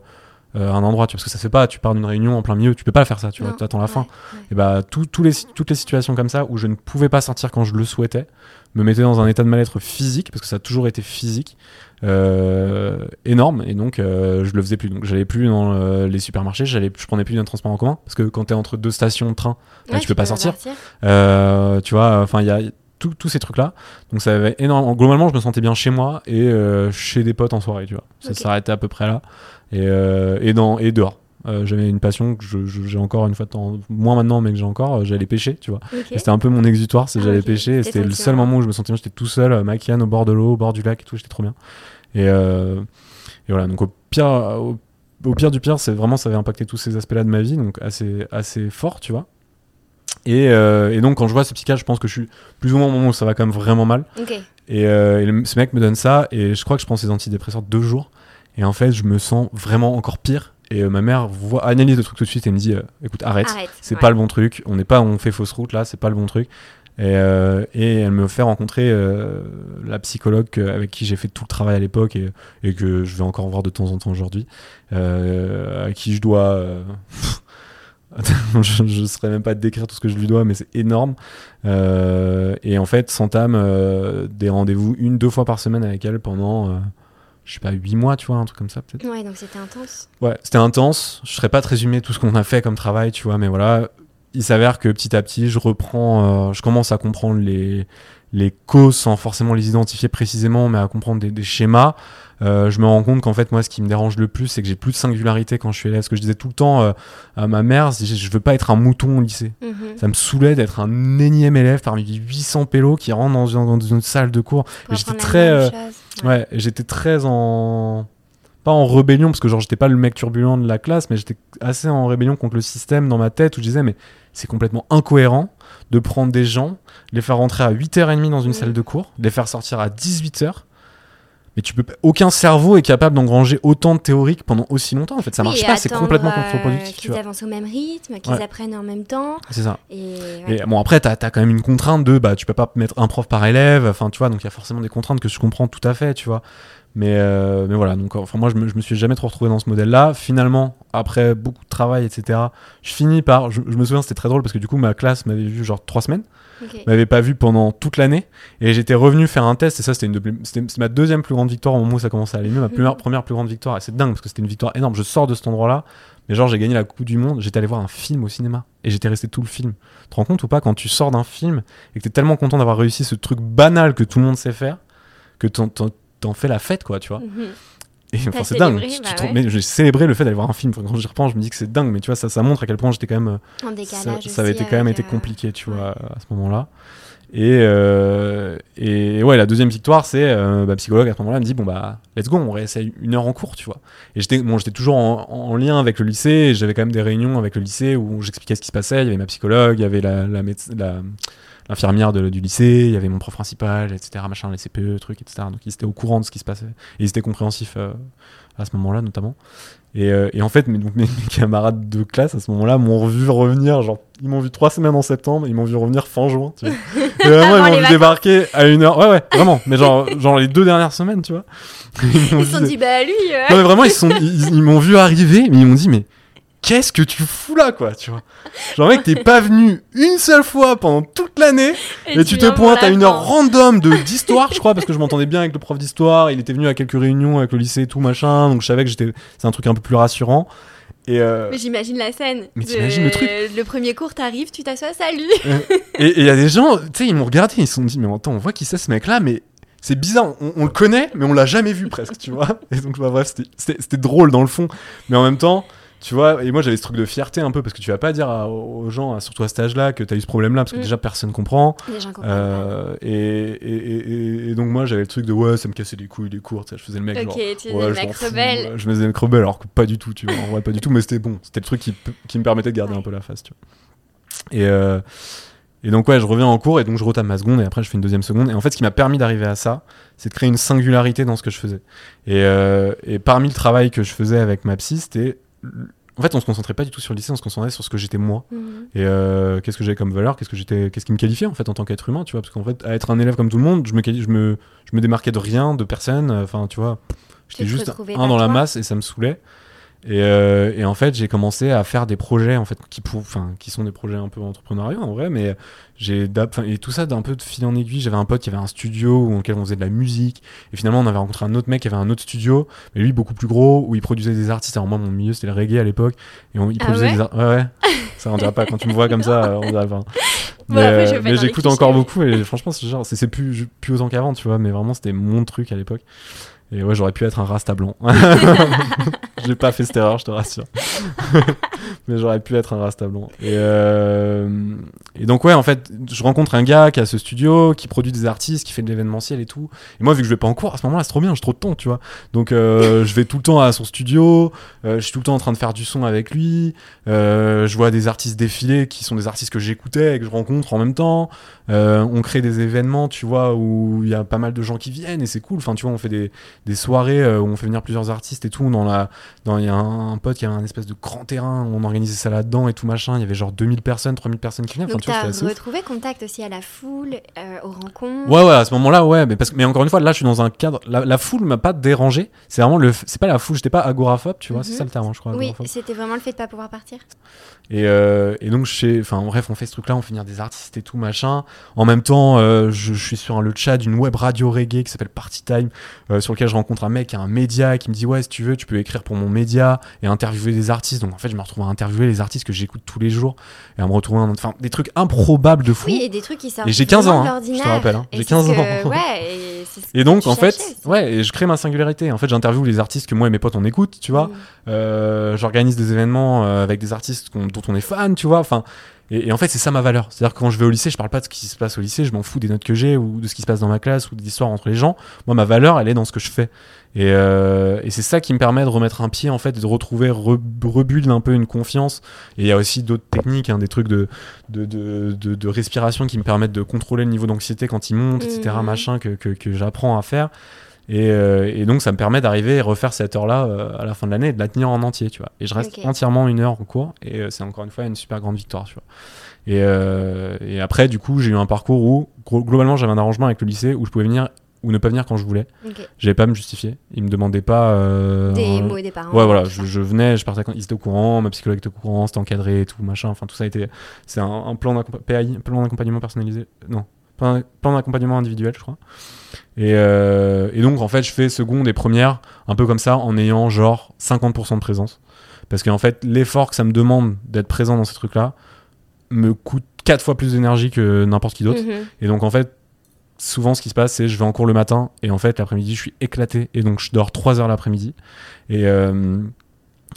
euh, à un endroit, tu vois, parce que ça se fait pas. Tu pars d'une réunion en plein milieu, tu peux pas faire ça, tu vois, Non, tu attends la fin. ouais. Et bah, tout- les, toutes les situations comme ça où je ne pouvais pas sortir quand je le souhaitais me mettaient dans un état de mal-être physique, parce que ça a toujours été physique, euh, énorme, et donc euh, je le faisais plus. Donc j'allais plus dans euh, les supermarchés, j'allais, je prenais plus d'un transport en commun, parce que quand t'es entre deux stations de train, bah, Ouais, tu peux pas sortir. Euh, tu vois, enfin, il y a tous ces trucs là donc ça avait énormément globalement je me sentais bien chez moi et chez des potes en soirée tu vois. Ça s'arrêtait à peu près là. Et, et dans et dehors Euh, j'avais une passion que j'ai encore une fois moins maintenant mais que j'ai encore euh, j'allais pêcher tu vois Ok. et c'était un peu mon exutoire c'est Ah, j'allais ok. pêcher et C'était le petit seul moment. où je me sentais bien j'étais tout seul à Maquian au bord de l'eau au bord du lac et tout j'étais trop bien et, euh, et voilà donc au pire au, au pire du pire c'est vraiment ça avait impacté tous ces aspects là de ma vie donc assez assez fort tu vois et, euh, et donc quand je vois ce psychiatre je pense que je suis plus ou moins au moment où ça va quand même vraiment mal et, euh, et le- ce mec me donne ça et je crois que je prends ces antidépresseurs deux jours et en fait je me sens vraiment encore pire et euh, ma mère voit analyse le truc tout de suite et me dit euh, écoute arrête. Arrête. c'est ouais. pas le bon truc. On n'est pas on fait fausse route là. C'est pas le bon truc. Et, euh, et elle me fait rencontrer la psychologue avec qui j'ai fait tout le travail à l'époque et, et que je vais encore voir de temps en temps aujourd'hui. À qui je dois je, je saurais même pas te décrire tout ce que je lui dois mais c'est énorme. Et en fait s'entame des rendez-vous une deux fois par semaine avec elle pendant je sais pas huit mois tu vois un truc comme ça peut-être Ouais, donc c'était intense. Ouais, c'était intense. Je serais pas te résumer tout ce qu'on a fait comme travail, tu vois, mais voilà. Il s'avère que petit à petit, je reprends, euh, je commence à comprendre les, les causes sans forcément les identifier précisément, mais à comprendre des, des schémas. Euh, je me rends compte qu'en fait, moi, ce qui me dérange le plus, c'est que j'ai plus de singularité quand je suis élève. Ce que je disais tout le temps euh, à ma mère, que je veux pas être un mouton au lycée. Mhm. Ça me saulait d'être un énième élève parmi 800 pélos qui rentrent dans une, dans une salle de cours j'étais très, euh. Ouais, et j'étais très en. Pas en rébellion, parce que genre j'étais pas le mec turbulent de la classe, mais j'étais assez en rébellion contre le système dans ma tête où je disais, mais c'est complètement incohérent de prendre des gens, les faire rentrer à 8h30 dans une salle de cours, les faire sortir à 18h. Mais tu peux pas- aucun cerveau est capable d'engranger autant de théorique pendant aussi longtemps. En fait, ça Oui, marche pas, c'est complètement euh, contre-productif. tu Qu'ils avancent au même rythme, qu'ils Ouais. apprennent en même temps. C'est ça. Et, ouais. Et bon, après, t'as as quand même une contrainte de, bah, tu peux pas mettre un prof par élève, enfin, tu vois, donc il y a forcément des contraintes que je comprends tout à fait, tu vois. Mais, euh, mais voilà, donc, enfin, moi, je me, je me suis jamais trop retrouvé dans ce modèle-là. Finalement, après beaucoup de travail, etc., je finis par, je, je me souviens, c'était très drôle parce que du coup, ma classe m'avait vu genre trois semaines, Ok. m'avait pas vu pendant toute l'année, et j'étais revenu faire un test, et ça, c'était une de- c'était c'est ma deuxième plus grande victoire au moment où ça commençait à aller mieux, ma première, première plus grande victoire, et c'est dingue parce que c'était une victoire énorme. Je sors de cet endroit-là, mais genre, j'ai gagné la Coupe du Monde, j'étais allé voir un film au cinéma, et j'étais resté tout le film. Tu te rends compte ou pas quand tu sors d'un film et que t'es tellement content d'avoir réussi ce truc banal que tout le monde sait faire que t'en, t'en- t'en fais la fête quoi tu vois Mhm. et enfin c'est dingue bah ouais. mais j'ai célébré le fait d'aller voir un film quand j'y repense je me dis que c'est dingue mais tu vois ça, ça montre à quel point j'étais quand même euh, En ça, décalage. ça avait été quand même été euh, compliqué tu vois à ce moment là et, euh, et ouais la deuxième victoire c'est euh, bah, psychologue à ce moment là me dit bon bah let's go on réessaye une heure en cours tu vois et j'étais bon j'étais toujours en, en lien avec le lycée j'avais quand même des réunions avec le lycée où j'expliquais ce qui se passait il y avait ma psychologue il y avait la, la, la- l'infirmière du lycée, il y avait mon prof principal, etc., machin, les CPE, trucs, etc. Donc ils étaient au courant de ce qui se passait. Et ils étaient compréhensifs euh, à ce moment-là, notamment. Et, euh, et en fait, mes, donc, mes, mes camarades de classe, à ce moment-là, m'ont vu revenir, genre, ils m'ont vu trois semaines en septembre, ils m'ont vu revenir fin juin, tu vois. Et vraiment, ils m'ont vu débarquer à une heure. Ouais, ouais, vraiment. Mais genre, genre les deux dernières semaines, tu vois. Ils se sont dit, bah lui, euh, non mais vraiment ils sont ils, ils m'ont vu arriver mais ils m'ont dit mais qu'est-ce que tu fous là quoi tu vois genre mec t'es pas venu une seule fois pendant toute l'année et, tu te pointes à une heure random de d'histoire je crois parce que je m'entendais bien avec le prof d'histoire il était venu à quelques réunions avec le lycée et tout machin donc je savais que j'étais c'est un truc un peu plus rassurant et euh, Mais j'imagine la scène. Mais t'imagines le truc Le premier cours, t'arrives, tu t'assois, salut. et il y a des gens tu sais ils m'ont regardé ils se sont dit mais attends on voit qui c'est ce mec là mais c'est bizarre, on, on le connaît, mais on l'a jamais vu presque, tu vois. Et donc, bah, bref, c'était drôle dans le fond, mais en même temps, tu vois, et moi j'avais ce truc de fierté un peu, parce que tu vas pas dire à- aux gens, surtout à cet âge-là, que t'as eu ce problème-là, parce que Mm. déjà personne comprend. Les gens Euh, et, et, donc, moi j'avais le truc de ouais, ça me cassait les couilles, les cours, tu sais, je faisais le mec pas. genre. Ok, tu Ouais, le je mec rebelle. je me faisais le mec rebelle, alors que pas du tout, tu vois. En vrai, pas du tout, mais c'était bon. C'était le truc qui, qui me permettait de garder Ouais. un peu la face, tu vois. Et, euh, et donc, ouais, je reviens en cours et donc je retame ma seconde et après je fais une deuxième seconde. Et en fait, ce qui m'a permis d'arriver à ça, c'est de créer une singularité dans ce que je faisais. Et, euh, et parmi le travail que je faisais avec ma psy, c'était. En fait, on se concentrait pas du tout sur le lycée, on se concentrait sur ce que j'étais moi Mhm. et euh, qu'est-ce que j'avais comme valeur, qu'est-ce que j'étais, qu'est-ce qui me qualifiait en fait en tant qu'être humain, tu vois, parce qu'en fait, à être un élève comme tout le monde, je me, je me, je me démarquais de rien, de personne, euh, enfin, tu vois, j'étais te juste un dans la masse et ça me saoulait. Et, euh, et en fait, j'ai commencé à faire des projets en fait qui, pour, enfin, qui sont des projets un peu entrepreneuriaux en vrai, mais j'ai et tout ça d'un peu de fil en aiguille. J'avais un pote qui avait un studio où, auquel on faisait de la musique, et finalement on avait rencontré un autre mec qui avait un autre studio, mais lui beaucoup plus gros, où il produisait des artistes. Alors moi, mon milieu c'était le reggae à l'époque, et on, il Ah produisait ouais des ar- ouais ouais. Ça on dirait pas quand tu me vois comme ça, euh, on dirait pas. Mais les j'écoute encore beaucoup et franchement, c'est genre, c'est- c'est plus, plus autant qu'avant, tu vois, mais vraiment, c'était mon truc à l'époque. Et ouais, j'aurais pu être un rasta blanc. J'ai pas fait cette erreur, je te rassure. mais j'aurais pu être un rasta blanc. Et, euh, et donc, ouais, en fait, je rencontre un gars qui a ce studio, qui produit des artistes, qui fait de l'événementiel et tout. Et moi, vu que je vais pas en cours, à ce moment-là, c'est trop bien, j'ai trop de temps, tu vois. Donc, euh, je vais tout le temps à son studio, euh, je suis tout le temps en train de faire du son avec lui. Euh, je vois des artistes défiler qui sont des artistes que j'écoutais et que je rencontre en même temps. Euh, on crée des événements, tu vois, où il y a pas mal de gens qui viennent et c'est cool. Enfin, tu vois, on fait des, des soirées euh, où on fait venir plusieurs artistes et tout. Dans la, dans, il y a un, un pote qui avait un espèce de grand terrain, on organisait ça là-dedans et tout machin. Il y avait genre 2000 personnes, 3000 personnes qui venaient. Enfin, tu vois, retrouvé contact aussi à la foule, euh, aux rencontres. Ouais, ouais, à ce moment-là, ouais, mais parce que, mais encore une fois, là, je suis dans un cadre. La, la foule m'a pas dérangé. C'est vraiment le, c'est pas la foule. J'étais pas agoraphobe, tu vois. C'est Mhm. ça le terme, hein, je crois. Oui, c'était vraiment le fait de pas pouvoir partir. Et, euh, et donc, je sais, enfin, bref, on fait ce truc-là, on fait venir des artistes et tout, machin. En même temps, euh, je, je suis sur un- le chat d'une web radio reggae qui s'appelle Party Time, euh, sur lequel je rencontre un mec un média qui me dit, ouais, si tu veux, tu peux écrire pour mon média et interviewer des artistes. Donc, en fait, je me retrouve à interviewer les artistes que j'écoute tous les jours et à me retrouver, en- enfin, des trucs improbables de fou. Oui, et des trucs qui sortent. Et j'ai 15 vraiment ans, hein, je te rappelle, hein. J'ai c'est 15 ce ans. ouais, et Et donc, en fait, aussi. ouais, et je crée ma singularité. En fait, j'interviewe les artistes que moi et mes potes on écoute, tu vois. Mm. Euh, J'organise des événements euh, avec des artistes qu'on- dont on est fan, tu vois. Enfin, et, et en fait, c'est ça ma valeur. C'est-à-dire que quand je vais au lycée, je parle pas de ce qui se passe au lycée, je m'en fous des notes que j'ai ou de ce qui se passe dans ma classe ou des histoires entre les gens. Moi, ma valeur, elle est dans ce que je fais. Et, euh, et c'est ça qui me permet de remettre un pied, en fait, et de retrouver, re, rebuild un peu une confiance. Et il y a aussi d'autres techniques, hein, des trucs de, de, de, de, de respiration qui me permettent de contrôler le niveau d'anxiété quand il monte, etc., Mhm. machin, que, que, que j'apprends à faire. Et, euh, et donc, ça me permet d'arriver et refaire cette heure-là euh, à la fin de l'année et de la tenir en entier, tu vois. Et je reste entièrement une heure en cours. Et euh, c'est encore une fois une super grande victoire, tu vois. Et, euh, et après, du coup, j'ai eu un parcours où, globalement, j'avais un arrangement avec le lycée où je pouvais venir ou ne pas venir quand je voulais. Ok. J'avais pas à me justifier. Ils me demandaient pas. euh, Des mots des parents. Ouais, voilà, je, venais, je partais quand ils étaient au courant, ma psychologue était au courant, c'était encadré et tout, machin. Enfin, tout ça était. C'est un, un plan d'accompagnement personnalisé. Non, plan plan d'accompagnement individuel, je crois. Et, euh, et donc, en fait, je fais seconde et première, un peu comme ça, en ayant genre 50% de présence. Parce qu'en fait, l'effort que ça me demande d'être présent dans ces trucs-là me coûte quatre fois plus d'énergie que n'importe qui d'autre. Mhm. Et donc en fait, souvent ce qui se passe, c'est je vais en cours le matin et en fait l'après-midi je suis éclaté et donc je dors 3 heures l'après-midi. Et, euh,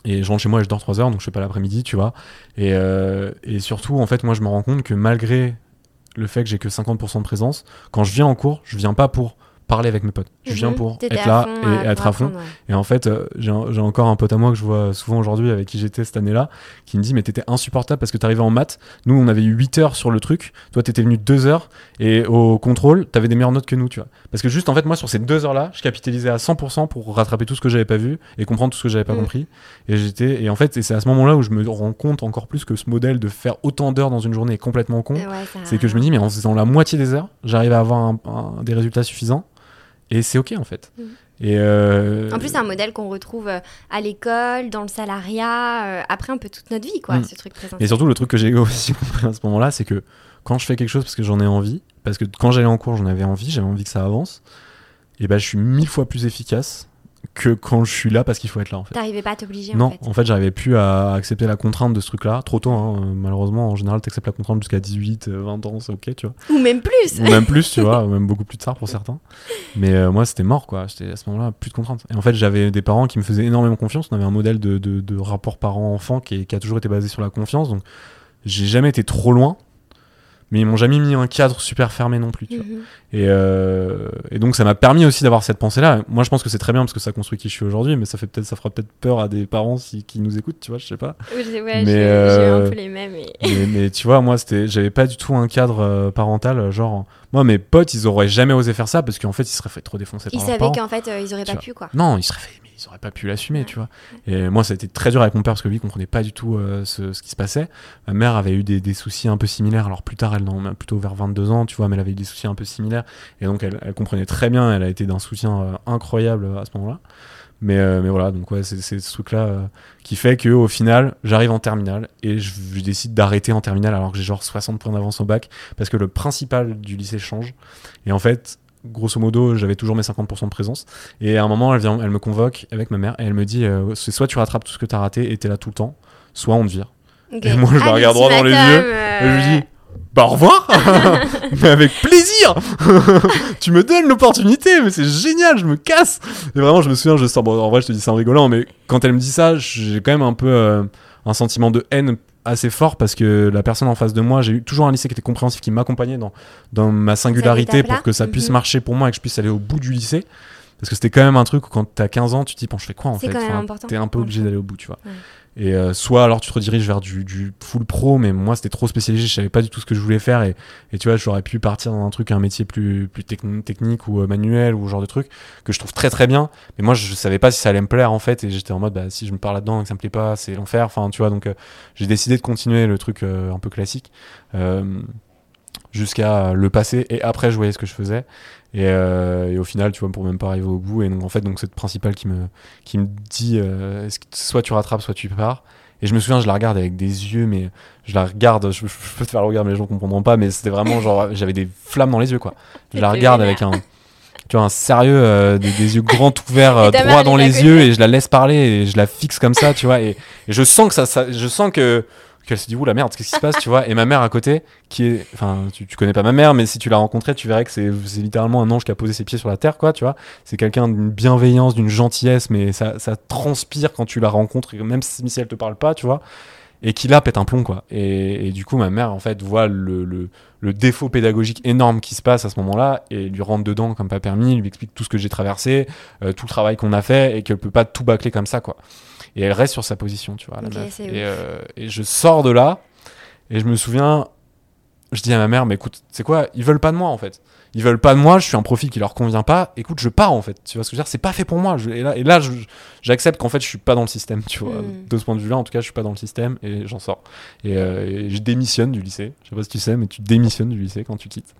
et je rentre chez moi et je dors 3 heures donc je fais pas l'après-midi, tu vois. Et, euh, et surtout en fait moi je me rends compte que malgré le fait que j'ai que 50% de présence, quand je viens en cours, je viens pas pour parler avec mes potes. Je viens Mhm. pour T'étais être là fond, et euh, être à fond. ouais. Et en fait, euh, j'ai un- j'ai encore un pote à moi que je vois souvent aujourd'hui avec qui j'étais cette année-là, qui me dit Mais t'étais insupportable parce que t'arrivais en maths. Nous, on avait eu 8 heures sur le truc. Toi, t'étais venu 2 heures. Et au contrôle, t'avais des meilleures notes que nous, tu vois. Parce que juste, en fait, moi, sur ces 2 heures-là, je capitalisais à 100% pour rattraper tout ce que j'avais pas vu et comprendre tout ce que j'avais pas Mm. compris. Et j'étais. Et en fait, et c'est à ce moment-là où je me rends compte encore plus que ce modèle de faire autant d'heures dans une journée est complètement con. Ouais, ça- C'est que je me dis, mais en faisant la moitié des heures, j'arrive à avoir un- un- des résultats suffisants. Et c'est OK, en fait. Mhm. Et euh, En plus, c'est un modèle qu'on retrouve euh, à l'école, dans le salariat, euh, après un peu toute notre vie, quoi, Mm. ce truc présent. Et surtout, le truc que j'ai aussi compris à ce moment-là, c'est que quand je fais quelque chose parce que j'en ai envie, parce que quand j'allais en cours, j'en avais envie, j'avais envie que ça avance, et ben je suis mille fois plus efficace que quand je suis là parce qu'il faut être là en fait. T'arrivais pas à t'obliger, Non, en fait. en fait, j'arrivais plus à accepter la contrainte de ce truc-là. Trop tôt, hein. Euh, malheureusement, en général, t'acceptes la contrainte jusqu'à 18, euh, 20 ans, c'est ok, tu vois. Ou même plus Ou même plus, tu vois, ou même beaucoup plus tard pour certains. Mais euh, moi, c'était mort, quoi. J'étais à ce moment-là, plus de contraintes. Et en fait, j'avais des parents qui me faisaient énormément confiance. On avait un modèle de, de, de rapport parent-enfant qui, est- qui a toujours été basé sur la confiance. Donc, j'ai jamais été trop loin. Mais ils m'ont jamais mis un cadre super fermé non plus, tu vois. Mhm. Et, euh, et donc ça m'a permis aussi d'avoir cette pensée-là. Moi, je pense que c'est très bien parce que ça construit qui je suis aujourd'hui, mais ça fait peut-être, ça fera peut-être peur à des parents si- qui nous écoutent, tu vois, je sais pas. Ouais, Mais, euh, un peu les mêmes. et- mais, mais tu vois, moi, c'était, j'avais pas du tout un cadre euh, parental. euh, Genre, moi, mes potes, ils auraient jamais osé faire ça parce qu'en fait, ils seraient fait trop défoncer Ils par savaient qu'en fait, euh, ils auraient Tu pas vois. pu, quoi. Non, ils seraient fait, ils auraient pas pu l'assumer, tu vois. Et moi, ça a été très dur avec mon père parce que lui, il comprenait pas du tout euh, ce, ce qui se passait. Ma mère avait eu des, des soucis un peu similaires. Alors plus tard, elle en a plutôt vers 22 ans, tu vois, mais elle avait eu des soucis un peu similaires. Et donc, elle, elle comprenait très bien. Elle a été d'un soutien euh, incroyable à ce moment-là. Mais, euh, mais voilà, donc ouais, c'est ce truc-là euh, qui fait que au final, j'arrive en terminale et je, je décide d'arrêter en terminale alors que j'ai genre 60 points d'avance au bac parce que le principal du lycée change. Et en fait, grosso modo, j'avais toujours mes 50% de présence. Et à un moment, elle, vient, elle me convoque avec ma mère et elle me dit euh, c'est soit tu rattrapes tout ce que tu as raté et t'es là tout le temps, soit on te vire. Et moi, je la Ah, regarde droit dans les yeux euh, Et je lui dis bah au revoir mais avec plaisir tu me donnes l'opportunité mais c'est génial je me casse et vraiment je me souviens je sors bon, en vrai je te dis ça en rigolant mais quand elle me dit ça j'ai quand même un peu euh, un sentiment de haine assez fort parce que la personne en face de moi j'ai eu toujours un lycée qui était compréhensif qui m'accompagnait dans, dans ma singularité pour que ça puisse Mhm. marcher pour moi et que je puisse aller au bout du lycée. Parce que c'était quand même un truc où quand t'as 15 ans tu te dis bon je fais quoi en fait? Enfin, t'es un peu obligé d'aller au bout tu vois. Ouais. Et euh, soit alors tu te rediriges vers du, du full pro, mais moi c'était trop spécialisé, je savais pas du tout ce que je voulais faire. Et, et tu vois, j'aurais pu partir dans un truc, un métier plus, plus techni- technique ou euh, manuel ou genre de truc que je trouve très très bien, mais moi je savais pas si ça allait me plaire en fait. Et j'étais en mode bah si je me pars là-dedans et que ça me plaît pas, c'est l'enfer, enfin tu vois, donc euh, j'ai décidé de continuer le truc euh, un peu classique jusqu'à le passer et après je voyais ce que je faisais et, euh, et au final tu vois pour même pas arriver au bout. Et donc en fait donc c'est le principal qui me qui me dit euh, est-ce que soit tu rattrapes soit tu pars. Et je me souviens je la regarde avec des yeux mais je la regarde je, je peux te faire le regard mais les gens comprendront pas mais c'était vraiment genre j'avais des flammes dans les yeux quoi. Je la regarde avec un tu vois un sérieux euh, des, des yeux grands ouverts euh, droit dans les yeux et je la laisse parler et je la fixe comme ça tu vois. Et, et je sens que ça, ça je sens que qu'elle se dit ouh la merde qu'est-ce qui se passe tu vois? Et ma mère à côté qui est enfin tu, tu connais pas ma mère mais si tu l'as rencontrée tu verrais que c'est littéralement un ange qui a posé ses pieds sur la terre quoi tu vois? C'est quelqu'un d'une bienveillance d'une gentillesse mais ça, transpire quand tu la rencontres même si, si elle te parle pas tu vois? Et qui là pète un plomb quoi. Et, du coup ma mère en fait voit le défaut pédagogique énorme qui se passe à ce moment-là et lui rentre dedans comme pas permis lui explique tout ce que j'ai traversé euh, tout le travail qu'on a fait et qu'elle peut pas tout bâcler comme ça quoi et elle reste sur sa position tu vois la Ok, meuf. c'est et, euh, et je sors de là et je me souviens je dis à ma mère mais écoute c'est quoi ils veulent pas de moi en fait ils veulent pas de moi je suis un profil qui leur convient pas écoute je pars en fait tu vois ce que je veux dire c'est pas fait pour moi Je- et là et là je- j'accepte qu'en fait je suis pas dans le système tu vois Mm. de ce point de vue là en tout cas je suis pas dans le système et j'en sors et, euh, et je démissionne du lycée je sais pas si tu sais mais tu démissionnes du lycée quand tu quittes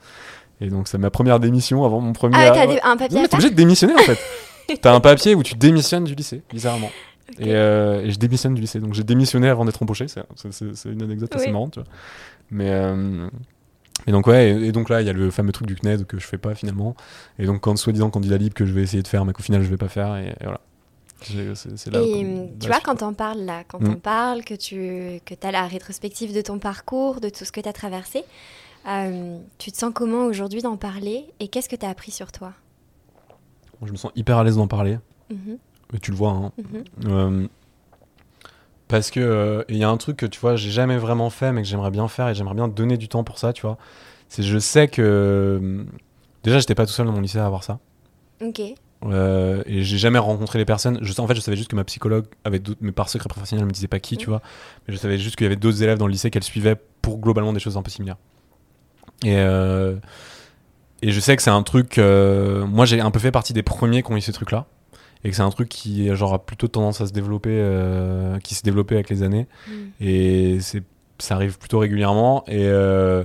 et donc c'est ma première démission avant mon premier Ah ouais, t'as ouais. un papier Non, à mais t'es obligé de démissionner en fait. T'as un papier où tu démissionnes du lycée, bizarrement. Et, euh, et je démissionne du lycée. Donc j'ai démissionné avant d'être embauché. C'est- une anecdote assez Oui. marrante, tu vois. Mais, euh, et donc ouais, et, et donc là il y a le fameux truc du CNED que je fais pas finalement. Et donc quand soi-disant candidat libre que je vais essayer de faire, mais qu'au final je vais pas faire. Et, et voilà. C'est là. Et hum, tu vois, quand parles là, quand Mm. t'en parles, que tu que as la rétrospective de ton parcours, de tout ce que t'as traversé, euh, tu te sens comment aujourd'hui d'en parler et qu'est-ce que t'as appris sur toi? Je me sens hyper à l'aise d'en parler. Mhm, Et tu le vois. Hein. mhm. Euh, parce que euh, il y a un truc que tu vois, j'ai jamais vraiment fait, mais que j'aimerais bien faire et j'aimerais bien donner du temps pour ça, tu vois. C'est je sais que euh, déjà j'étais pas tout seul dans mon lycée à avoir ça. Ok. Euh, et j'ai jamais rencontré les personnes. Je, en fait, je savais juste que ma psychologue avait d'autres, mais par secret professionnel, elle me disait pas qui, tu vois. Mais je savais juste qu'il y avait d'autres élèves dans le lycée qu'elle suivait pour globalement des choses un peu similaires. Et, euh, et je sais que c'est un truc. euh, moi, j'ai un peu fait partie des premiers qui ont eu ce truc-là. Et que c'est un truc qui genre, a plutôt tendance à se développer, euh, qui s'est développé avec les années. Mm. Et c'est, ça arrive plutôt régulièrement. Et, euh,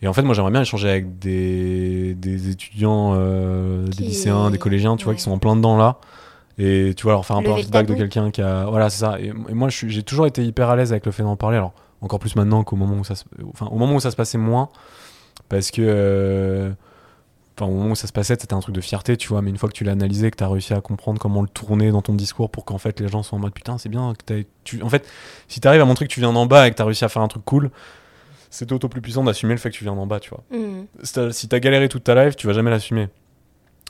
et en fait, moi, j'aimerais bien échanger avec des, des étudiants, euh, Qui- des lycéens, des collégiens, tu vois, qui sont en plein dedans là. Et tu vois, leur faire un peu un feedback de quelqu'un qui a. Voilà, c'est ça. Et, et moi, j'ai toujours été hyper à l'aise avec le fait d'en parler. Alors, encore plus maintenant qu'au moment où ça se. Enfin, au moment où ça se passait moins. Parce que. Enfin, au moment où ça se passait, c'était un truc de fierté, tu vois. Mais une fois que tu l'as analysé, que tu as réussi à comprendre comment le tourner dans ton discours pour qu'en fait les gens soient en mode putain, c'est bien. Que t'as- tu... En fait, si tu arrives à montrer que tu viens d'en bas et que tu as réussi à faire un truc cool, c'est auto plus puissant d'assumer le fait que tu viens d'en bas, tu vois. Mm. Si t'as galéré toute ta life, tu vas jamais l'assumer.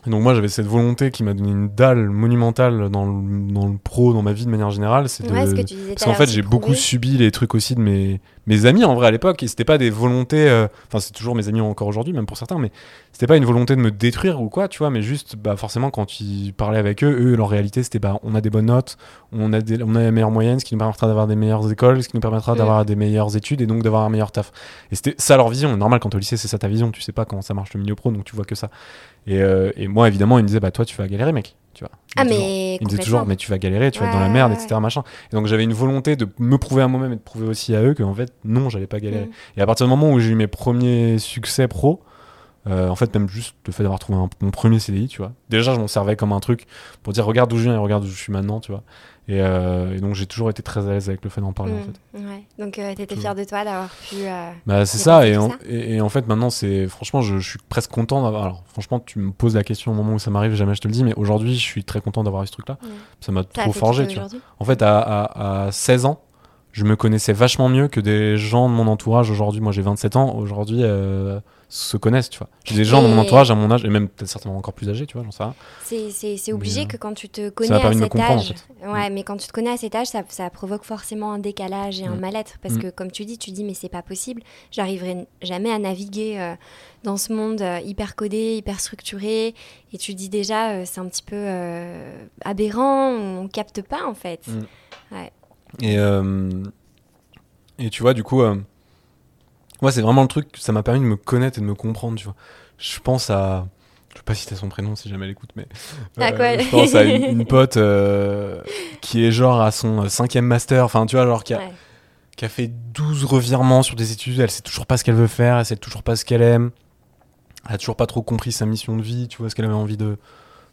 Et donc moi j'avais cette volonté qui m'a donné une dalle monumentale dans le, dans le pro, dans ma vie de manière générale, c'est de... Ouais, ce tu disais Parce qu'en fait, j'ai beaucoup subi les trucs aussi de mes, mes amis en vrai à l'époque. Et c'était pas des volontés. euh, Enfin, c'est toujours mes amis encore aujourd'hui, même pour certains, mais c'était pas une volonté de me détruire ou quoi, tu vois. Mais juste, bah, forcément, quand tu parlais avec eux, eux, leur réalité, c'était bah, on a des bonnes notes, on a, des, on a la meilleure moyenne, ce qui nous permettra d'avoir des meilleures écoles, ce qui nous permettra Mm. d'avoir des meilleures études et donc d'avoir un meilleur taf. Et c'était ça leur vision. Normal, quand au lycée, c'est ça ta vision. Tu sais pas comment ça marche le milieu pro, donc tu vois que ça. Et, euh, et moi, évidemment, ils me disaient, bah, toi, tu vas galérer, mec. Tu vois. Ils Ah me disaient toujours- mais il me disait toujours, mais tu vas galérer, tu vas être dans la merde, ouais, etc. Machin. Et donc j'avais une volonté de me prouver à moi-même et de prouver aussi à eux qu'en fait, non, j'allais pas galérer. Mm. Et à partir du moment où j'ai eu mes premiers succès pro, euh, en fait, même juste le fait d'avoir trouvé un- mon premier CDI, tu vois. Déjà, je m'en servais comme un truc pour dire, regarde d'où je viens et regarde où je suis maintenant, tu vois. Et, euh, et donc j'ai toujours été très à l'aise avec le fait d'en parler, en Mm. fait. Ouais. Donc euh, t'étais fier de toi d'avoir pu. Bah, c'est ça et, en, ça. et, et en fait maintenant c'est franchement je, je suis presque content d'avoir alors franchement tu me poses la question au moment où ça m'arrive jamais je te le dis mais aujourd'hui je suis très content d'avoir eu ce truc là Ouais. ça m'a trop forgé tu vois en fait à, à, à 16 ans je me connaissais vachement mieux que des gens de mon entourage aujourd'hui. Moi, j'ai 27 ans. Aujourd'hui, euh, se connaissent, tu vois. J'ai des gens de mon Et- entourage à mon âge, et même peut-être certainement encore plus âgés, tu vois, j'en sais rien. C'est- obligé euh, que quand tu te connais à cet comprendre, en âge, fait. ouais, mais quand tu te connais à cet âge, ça, ça provoque forcément un décalage et un Mm. mal-être parce Mm. que comme tu dis, tu dis mais c'est pas possible, j'arriverai jamais à naviguer euh, dans ce monde euh, hyper codé, hyper structuré et tu dis déjà euh, c'est un petit peu aberrant, on capte pas en fait. Mm. Ouais. Et, et tu vois, du coup, euh, moi, c'est vraiment le truc, ça m'a permis de me connaître et de me comprendre, tu vois. Je pense à. Je vais pas citer son prénom si jamais elle écoute, mais. euh, quoi Je pense à une, une pote euh, qui est genre à son euh, cinquième master, enfin, tu vois, genre qui a, Ouais. qui a fait 12 revirements sur des études, elle sait toujours pas ce qu'elle veut faire, elle sait toujours pas ce qu'elle aime, elle a toujours pas trop compris sa mission de vie, tu vois, ce qu'elle avait envie de,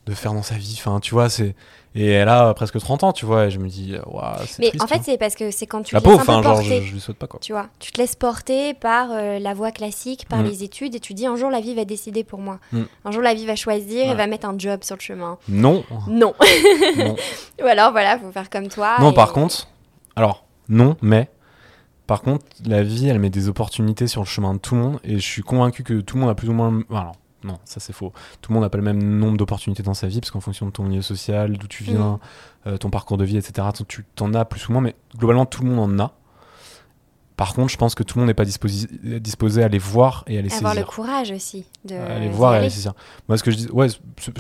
de faire dans sa vie, enfin, tu vois, c'est. Et elle a presque 30 ans, tu vois, et je me dis, waouh, c'est Mais triste, en fait, hein. c'est parce que c'est quand tu la te laisses pauvre, un peu enfin, genre, je, porter. je lui souhaite pas, quoi. Tu vois, tu te laisses porter par euh, la voie classique, par Mm. les études, et tu dis un jour la vie va décider pour moi. Mm. Un jour la vie va choisir et va mettre un job sur le chemin. Non, Non. non. Ou alors voilà, faut faire comme toi. non, et- par contre, alors, non, mais, par contre, la vie, elle met des opportunités sur le chemin de tout le monde, et je suis convaincu que tout le monde a plus ou moins. Alors, non, ça c'est faux. Tout le monde n'a pas le même nombre d'opportunités dans sa vie, parce qu'en fonction de ton milieu social, d'où tu viens, euh, ton parcours de vie, etc., tu t'en as plus ou moins, mais globalement, tout le monde en a. Par contre, je pense que tout le monde n'est pas disposé à les voir et à les avoir saisir. le courage aussi de à les voir et à les saisir. Moi, ce que je dis, ouais, je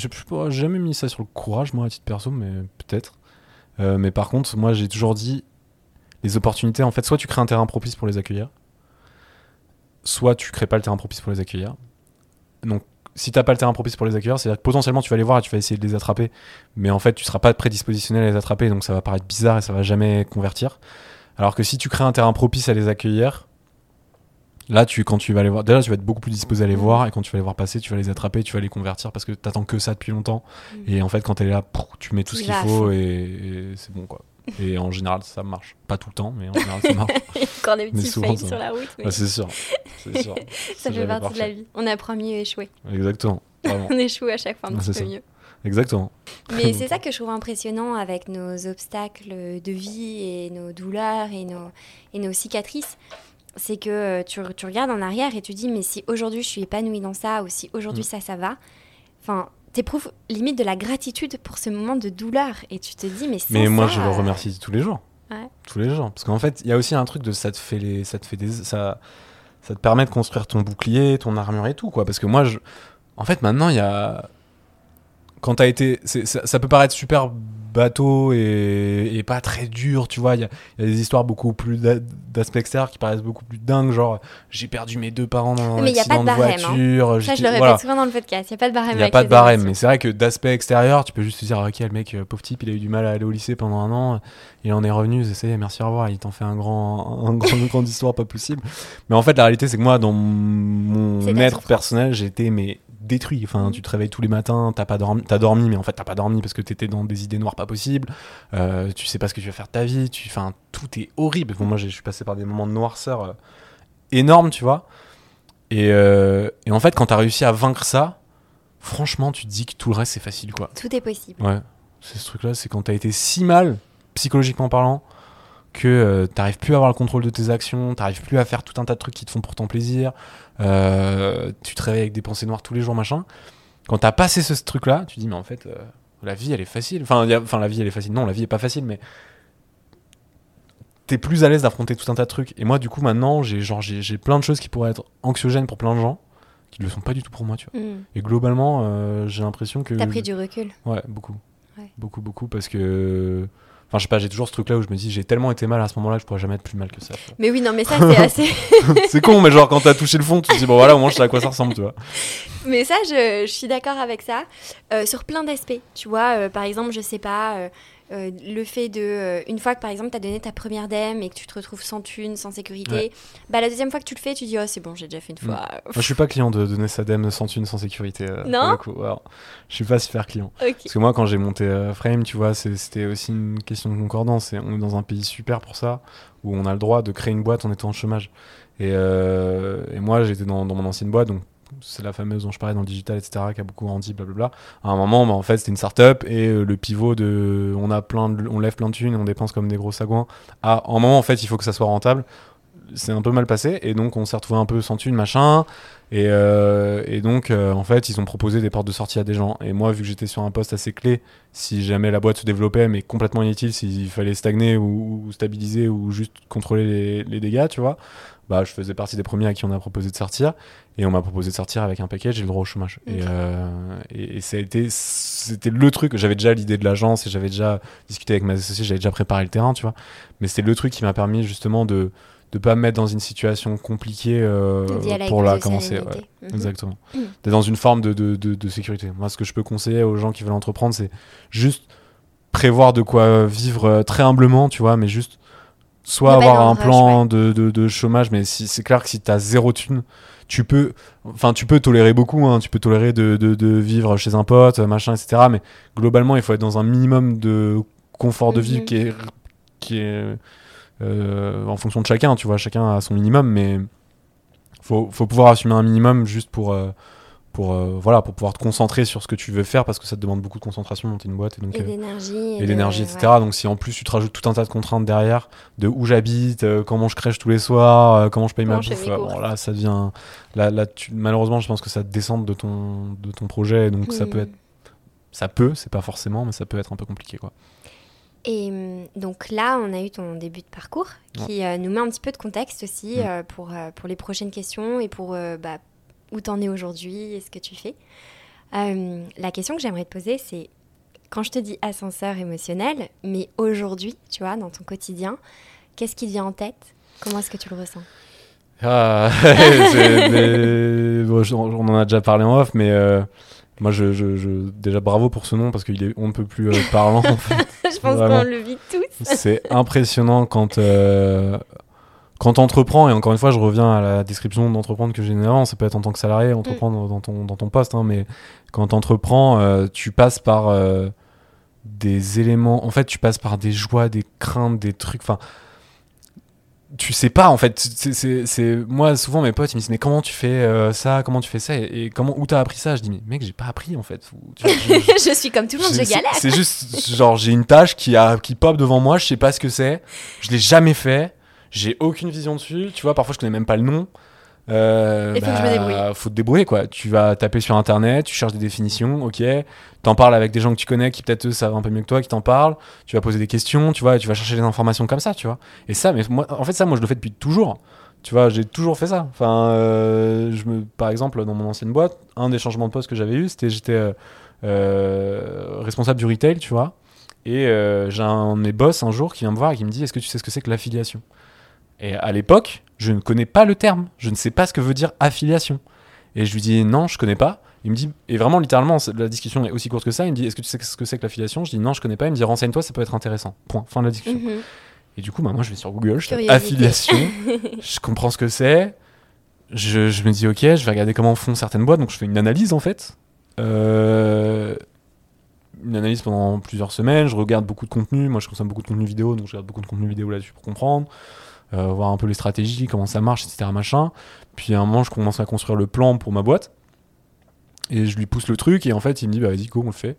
j'ai jamais mis ça sur le courage, moi, à titre perso, mais peut-être. Euh, mais par contre, moi, j'ai toujours dit, les opportunités, en fait, soit tu crées un terrain propice pour les accueillir, soit tu crées pas le terrain propice pour les accueillir. Donc, si t'as pas le terrain propice pour les accueillir, c'est-à-dire que potentiellement tu vas les voir et tu vas essayer de les attraper, mais en fait, tu seras pas prédispositionné à les attraper, donc ça va paraître bizarre et ça va jamais convertir. Alors que si tu crées un terrain propice à les accueillir, Là, tu, quand tu vas les voir, déjà, tu vas être beaucoup plus disposé à les Mhm. voir, et quand tu vas les voir passer, tu vas les attraper, tu vas les convertir parce que t'attends que ça depuis longtemps. Mhm. Et en fait, quand elle est là, tu mets tout ce qu'il faut et c'est bon, quoi. Et en général, ça marche. Pas tout le temps, mais en général, ça marche. Encore des petits fails ça sur la route. mais Ouais, c'est sûr. Sûr. ça fait partie de la vie. On apprend mieux à échouer. Exactement. On échoue à chaque fois un Ouais, petit peu ça. mieux. Exactement. Mais c'est ça que je trouve impressionnant avec nos obstacles de vie et nos douleurs et nos, et nos cicatrices. C'est que euh, tu, tu regardes en arrière et tu dis, mais si aujourd'hui je suis épanouie dans ça, ou si aujourd'hui Mm. ça, ça va, enfin, t'éprouves limite de la gratitude pour ce moment de douleur. Et tu te dis, mais sans Mais moi, ça, je le euh, remercie tous les jours. Ouais. Tous les jours. Parce qu'en fait, il y a aussi un truc de ça te fait les, ça te fait des, ça, ça te permet de construire ton bouclier, ton armure et tout, quoi. Parce que moi, je, en fait, maintenant, il y a, quand t'as été, ça, ça peut paraître super bateau et, et pas très dur, tu vois. Il y a, il y a des histoires beaucoup plus d'a- d'aspects extérieurs qui paraissent beaucoup plus dingues, genre j'ai perdu mes deux parents dans un accident de de, barème, hein. voiture. Ça, je j'étais- le répète voilà. souvent dans le podcast. Il n'y a pas de barème. Il n'y a pas de barème, mais c'est vrai que d'aspect extérieur, tu peux juste te dire, ok, le mec, euh, pauvre type, il a eu du mal à aller au lycée pendant un an, il en est revenu, ça y est, merci, au revoir, il t'en fait un grand, un grand, une grande histoire pas possible. Mais en fait, la réalité, c'est que moi, dans mon être personnel, été mais détruit. Enfin, Mhm. tu te réveilles tous les matins, t'as pas dormi, t'as dormi, mais en fait, t'as pas dormi parce que t'étais dans des idées noires pas possibles. Euh, tu sais pas ce que tu vas faire de ta vie. Tu, enfin, tout est horrible. Bon, moi, je suis passé par des moments de noirceur euh, énormes, tu vois. Et, euh, et en fait, quand t'as réussi à vaincre ça, franchement, tu te dis que tout le reste, c'est facile, quoi. Tout est possible. Ouais, c'est ce truc-là, c'est quand t'as été si mal, psychologiquement parlant, que euh, t'arrives plus à avoir le contrôle de tes actions, t'arrives plus à faire tout un tas de trucs qui te font pourtant plaisir, euh, tu te réveilles avec des pensées noires tous les jours, machin. Quand t'as passé ce, ce truc-là, tu dis, mais en fait, euh, la vie, elle est facile. Enfin, y a- enfin, la vie, elle est facile. Non, la vie est pas facile, mais t'es plus à l'aise d'affronter tout un tas de trucs. Et moi, du coup, maintenant, j'ai genre j'ai j'ai plein de choses qui pourraient être anxiogènes pour plein de gens, qui ne le sont pas du tout pour moi, tu vois. Mm. Et globalement, euh, j'ai l'impression que T'as pris du recul. Ouais, beaucoup. Ouais. Beaucoup, beaucoup, parce que. Enfin, je sais pas, j'ai toujours ce truc-là où je me dis, j'ai tellement été mal à ce moment-là que je pourrais jamais être plus mal que ça. tu Mais oui, non, mais ça, c'est assez. c'est con, mais genre, quand t'as touché le fond, tu te dis, bon voilà, au moins je sais à quoi ça ressemble, tu vois. Mais ça, je, je suis d'accord avec ça. Euh, sur plein d'aspects. Tu vois, euh, par exemple, je sais pas, euh, le fait de. euh, une fois que, par exemple, tu as donné ta première DEM et que tu te retrouves sans thune, sans sécurité, Ouais. bah la deuxième fois que tu le fais, tu dis, oh, c'est bon, j'ai déjà fait une fois. Moi, je suis pas client de donner sa dème sans thune, sans sécurité. euh, pour Non le coup. Alors, je suis pas super client. Parce que moi, quand j'ai monté Frame, tu vois, c'était aussi une question de concordance. Et on est dans un pays super pour ça, où on a le droit de créer une boîte en étant en chômage. Et, euh, et moi, j'étais dans, dans mon ancienne boîte, donc c'est la fameuse dont je parlais dans le digital, etc., qui a beaucoup grandi, blablabla. À un moment, bah, en fait, c'était une start-up et euh, le pivot de on, a plein de- on lève plein de thunes, on dépense comme des gros sagouins. À un moment, en fait, il faut que ça soit rentable. C'est un peu mal passé et donc on s'est retrouvé un peu sans thunes, machin. Et, euh, et donc, euh, en fait, ils ont proposé des portes de sortie à des gens. Et moi, vu que j'étais sur un poste assez clé, si jamais la boîte se développait, mais complètement inutile, s'il fallait stagner ou, ou stabiliser ou juste contrôler les, les dégâts, tu vois, bah, je faisais partie des premiers à qui on a proposé de sortir. Et on m'a proposé de sortir avec un package et le droit au chômage. Et, euh, et, et ça a été, c'était le truc. J'avais déjà l'idée de l'agence et j'avais déjà discuté avec mes associés, j'avais déjà préparé le terrain, tu vois. Mais c'était le truc qui m'a permis justement de de pas me mettre dans une situation compliquée euh, pour la commencer. ouais. Mhm. Exactement. Mm. D'être dans une forme de, de, de, de sécurité. Moi, ce que je peux conseiller aux gens qui veulent entreprendre, c'est juste prévoir de quoi vivre euh, très humblement, tu vois, mais juste soit avoir un rush, plan de, de, de chômage, mais si, c'est clair que si tu as zéro thune, tu peux, enfin, tu peux tolérer beaucoup, hein, tu peux tolérer de, de, de vivre chez un pote, machin, etc. Mais globalement, il faut être dans un minimum de confort de vie Mhm. qui est, qui est euh, en fonction de chacun, tu vois, chacun a son minimum, mais faut, faut pouvoir assumer un minimum juste pour, euh, pour, euh, voilà, pour pouvoir te concentrer sur ce que tu veux faire parce que ça te demande beaucoup de concentration monter une boîte et donc Et d'énergie. et etc. ouais. Donc si en plus tu te rajoutes tout un tas de contraintes derrière, de où j'habite, comment je crèche tous les soirs, comment je paye Comment ma bouffe, bon, là ça devient, là, là tu- malheureusement je pense que ça te descende de ton, de ton projet, donc ça Mhm. peut être, ça peut, c'est pas forcément, mais ça peut être un peu compliqué quoi. Et hum, donc là, on a eu ton début de parcours qui euh, nous met un petit peu de contexte aussi Mm. euh, pour, euh, pour les prochaines questions et pour bah, où t'en es aujourd'hui et ce que tu fais. Euh, la question que j'aimerais te poser, c'est quand je te dis ascenseur émotionnel, mais aujourd'hui, tu vois, dans ton quotidien, qu'est-ce qui te vient en tête? Comment est-ce que tu le ressens? Ah, des- bon, on en a déjà parlé en off, mais moi je, je- je- déjà bravo pour ce nom parce qu'il est on ne peut plus euh, parlant. en fait. Je pense qu'on le vit tous. C'est impressionnant quand euh, quand t'entreprends et encore une fois je reviens à la description d'entreprendre que j'ai avant. Ça peut être en tant que salarié, entreprendre dans ton dans ton poste, hein, mais quand t'entreprends, euh, tu passes par euh, des éléments. En fait, tu passes par des joies, des craintes, des trucs. Enfin, tu sais pas en fait. C'est- moi souvent mes potes ils me disent mais comment tu fais euh, ça, comment tu fais ça? Et, et comment où t'as appris ça? Je dis mais mec j'ai pas appris en fait. Ou- tu vois, je- je- je suis comme tout le monde, je galère. C'est juste, genre, j'ai une tâche qui, a, qui pop devant moi, je sais pas ce que c'est, je l'ai jamais fait, j'ai aucune vision dessus, tu vois, parfois je connais même pas le nom. Euh, Il faut que je me débrouille. Faut te débrouiller, quoi. Tu vas taper sur internet, tu cherches des définitions, ok, t'en parles avec des gens que tu connais qui peut-être eux savent un peu mieux que toi, qui t'en parlent, tu vas poser des questions, tu vois, et tu vas chercher des informations comme ça, tu vois. Et ça, mais moi, en fait, ça, moi, je le fais depuis toujours. Tu vois, j'ai toujours fait ça. Enfin, euh, je me, par exemple, dans mon ancienne boîte, un des changements de poste que j'avais eu, c'était j'étais euh, responsable du retail, tu vois. Et j'ai un de mes boss un jour qui vient me voir et qui me dit Est-ce que tu sais ce que c'est que l'affiliation? Et à l'époque, je ne connais pas le terme. Je ne sais pas ce que veut dire affiliation. Et je lui dis Non, je connais pas. Il me dit, et vraiment littéralement, la discussion est aussi courte que ça. Il me dit Est-ce que tu sais ce que c'est que l'affiliation? Je dis Non, je connais pas. Il me dit Renseigne-toi, ça peut être intéressant. Point. Fin de la discussion. Mhm. Et du coup, bah, moi, je vais sur Google, je tape affiliation, je comprends ce que c'est. Je, je me dis, ok, je vais regarder comment font certaines boîtes. Donc, je fais une analyse en fait. Euh, une analyse pendant plusieurs semaines. Je regarde beaucoup de contenu. Moi, je consomme beaucoup de contenu vidéo, donc je regarde beaucoup de contenu vidéo là-dessus pour comprendre, euh, voir un peu les stratégies, comment ça marche, etc. Machin. Puis à un moment, je commence à construire le plan pour ma boîte. Et je lui pousse le truc. Et en fait, il me dit, bah vas-y, go, on le fait.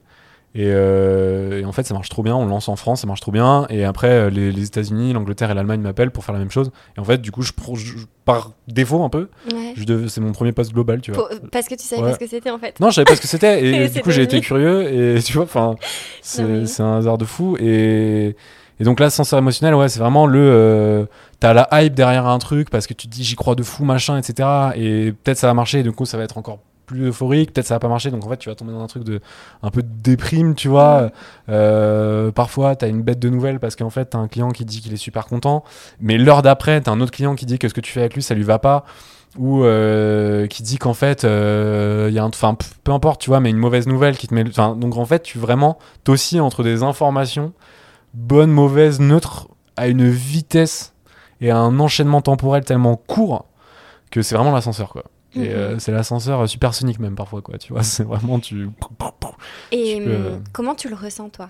Et, euh, et en fait, ça marche trop bien. On le lance en France, ça marche trop bien. Et après, euh, les, les États-Unis, l'Angleterre et l'Allemagne m'appellent pour faire la même chose. Et en fait, du coup, je, pro- je- je- par défaut un peu, Ouais. c'est mon premier poste global, tu vois. Pour- parce que tu savais Ouais. pas ce que c'était en fait. Non, je savais pas ce que c'était. Et du coup, j'ai été curieux. Et tu vois, enfin, c'est un hasard de fou. Et, et donc là, l'ascenseur émotionnel, ouais, c'est vraiment le. euh, T'as la hype derrière un truc parce que tu te dis j'y crois de fou, machin, etc. Et peut-être ça va marcher. Et du coup, ça va être encore plus euphorique. Peut-être ça va pas marcher. Donc en fait, tu vas tomber dans un truc de un peu de déprime, tu vois. Euh, parfois, t'as une bête de nouvelles parce qu'en fait, t'as un client qui dit qu'il est super content. Mais l'heure d'après, t'as un autre client qui dit que ce que tu fais avec lui, ça lui va pas ou euh, qui dit qu'en fait euh, il y a un enfin peu importe tu vois mais une mauvaise nouvelle qui te met donc en fait tu vraiment t'oscilles entre des informations bonnes mauvaises neutres à une vitesse et à un enchaînement temporel tellement court que c'est vraiment l'ascenseur quoi et Mhm. euh, c'est l'ascenseur supersonique même parfois quoi tu vois c'est vraiment tu Et tu peux, hum, euh, comment tu le ressens toi?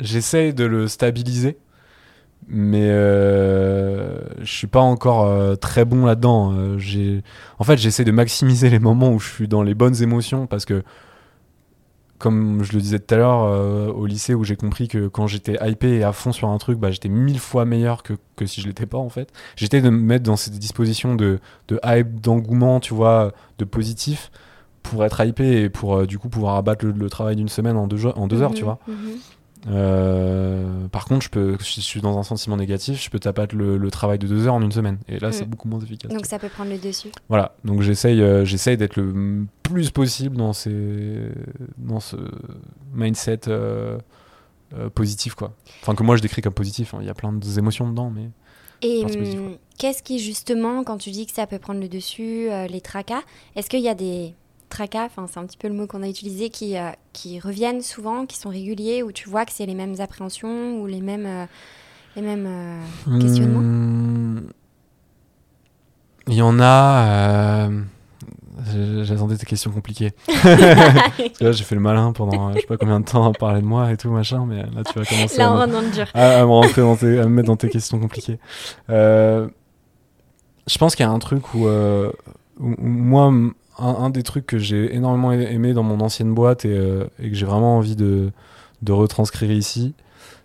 J'essaye de le stabiliser mais euh, je suis pas encore euh, très bon là-dedans. Euh, j'ai, en fait, j'essaie de maximiser les moments où je suis dans les bonnes émotions parce que, comme je le disais tout à l'heure, euh, au lycée où j'ai compris que quand j'étais hypé et à fond sur un truc, bah, j'étais mille fois meilleur que, si je l'étais pas en fait. J'étais de me mettre dans cette disposition de, de hype, d'engouement, tu vois, de positif pour être hypé et pour euh, du coup pouvoir abattre le, travail d'une semaine en deux, heures, tu Mhm, vois. mhm. Euh, par contre, je peux, si je suis dans un sentiment négatif, je peux taper le, le travail de deux heures en une semaine. Et là, c'est Mm. beaucoup moins efficace. Donc ça peut prendre le dessus. Voilà. Donc j'essaye, euh, j'essaye d'être le plus possible dans ces, dans ce mindset euh, positif, quoi. Enfin que moi je décris comme positif. hein. Il y a plein d'émotions dedans, mais Et hum, qu'est-ce qui justement, quand tu dis que ça peut prendre le dessus, les tracas, est-ce qu'il y a des tracas, enfin c'est un petit peu le mot qu'on a utilisé, qui, euh, qui reviennent souvent, qui sont réguliers, où tu vois que c'est les mêmes appréhensions ou les mêmes, euh, les mêmes euh, questionnements Hmm, Il y en a. euh, J'attendais tes questions compliquées. Parce que là, j'ai fait le malin pendant je sais pas combien de temps à parler de moi et tout, machin, mais là, tu vas commencer Là à, me, à- à me rentrer dans tes- à me mettre dans tes questions compliquées. Je pense qu'il y a un truc où, moi, un, des trucs que j'ai énormément aimé dans mon ancienne boîte et, euh, que j'ai vraiment envie de, retranscrire ici,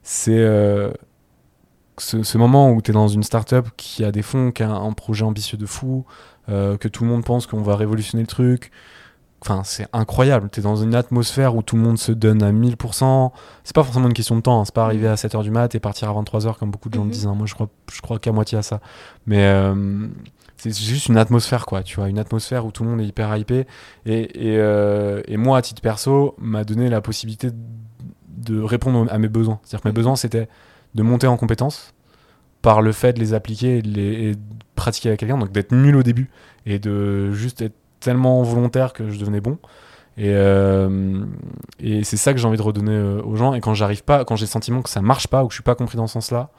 c'est euh, ce, moment où tu es dans une startup qui a des fonds, qui a un, un projet ambitieux de fou, euh, que tout le monde pense qu'on va révolutionner le truc. Enfin, c'est incroyable. Tu es dans une atmosphère où tout le monde se donne à 1000%. C'est pas forcément une question de temps. hein. C'est pas arriver à 7h du mat et partir à 23h comme beaucoup de gens le disent. hein. Moi, je crois, je crois qu'à moitié à ça. Mais euh, c'est juste une atmosphère, quoi. Tu vois, une atmosphère où tout le monde est hyper hypé. Et, et, euh, et moi, à titre perso, m'a donné la possibilité de répondre à mes besoins. C'est-à-dire que mes Mhm. besoins, c'était de monter en compétences par le fait de les appliquer et de, les, et de pratiquer avec quelqu'un, donc d'être nul au début et de juste être tellement volontaire que je devenais bon. Et, euh, et c'est ça que j'ai envie de redonner euh, aux gens. Et quand j'arrive pas, quand j'ai le sentiment que ça marche pas ou que je suis pas compris dans ce sens-là,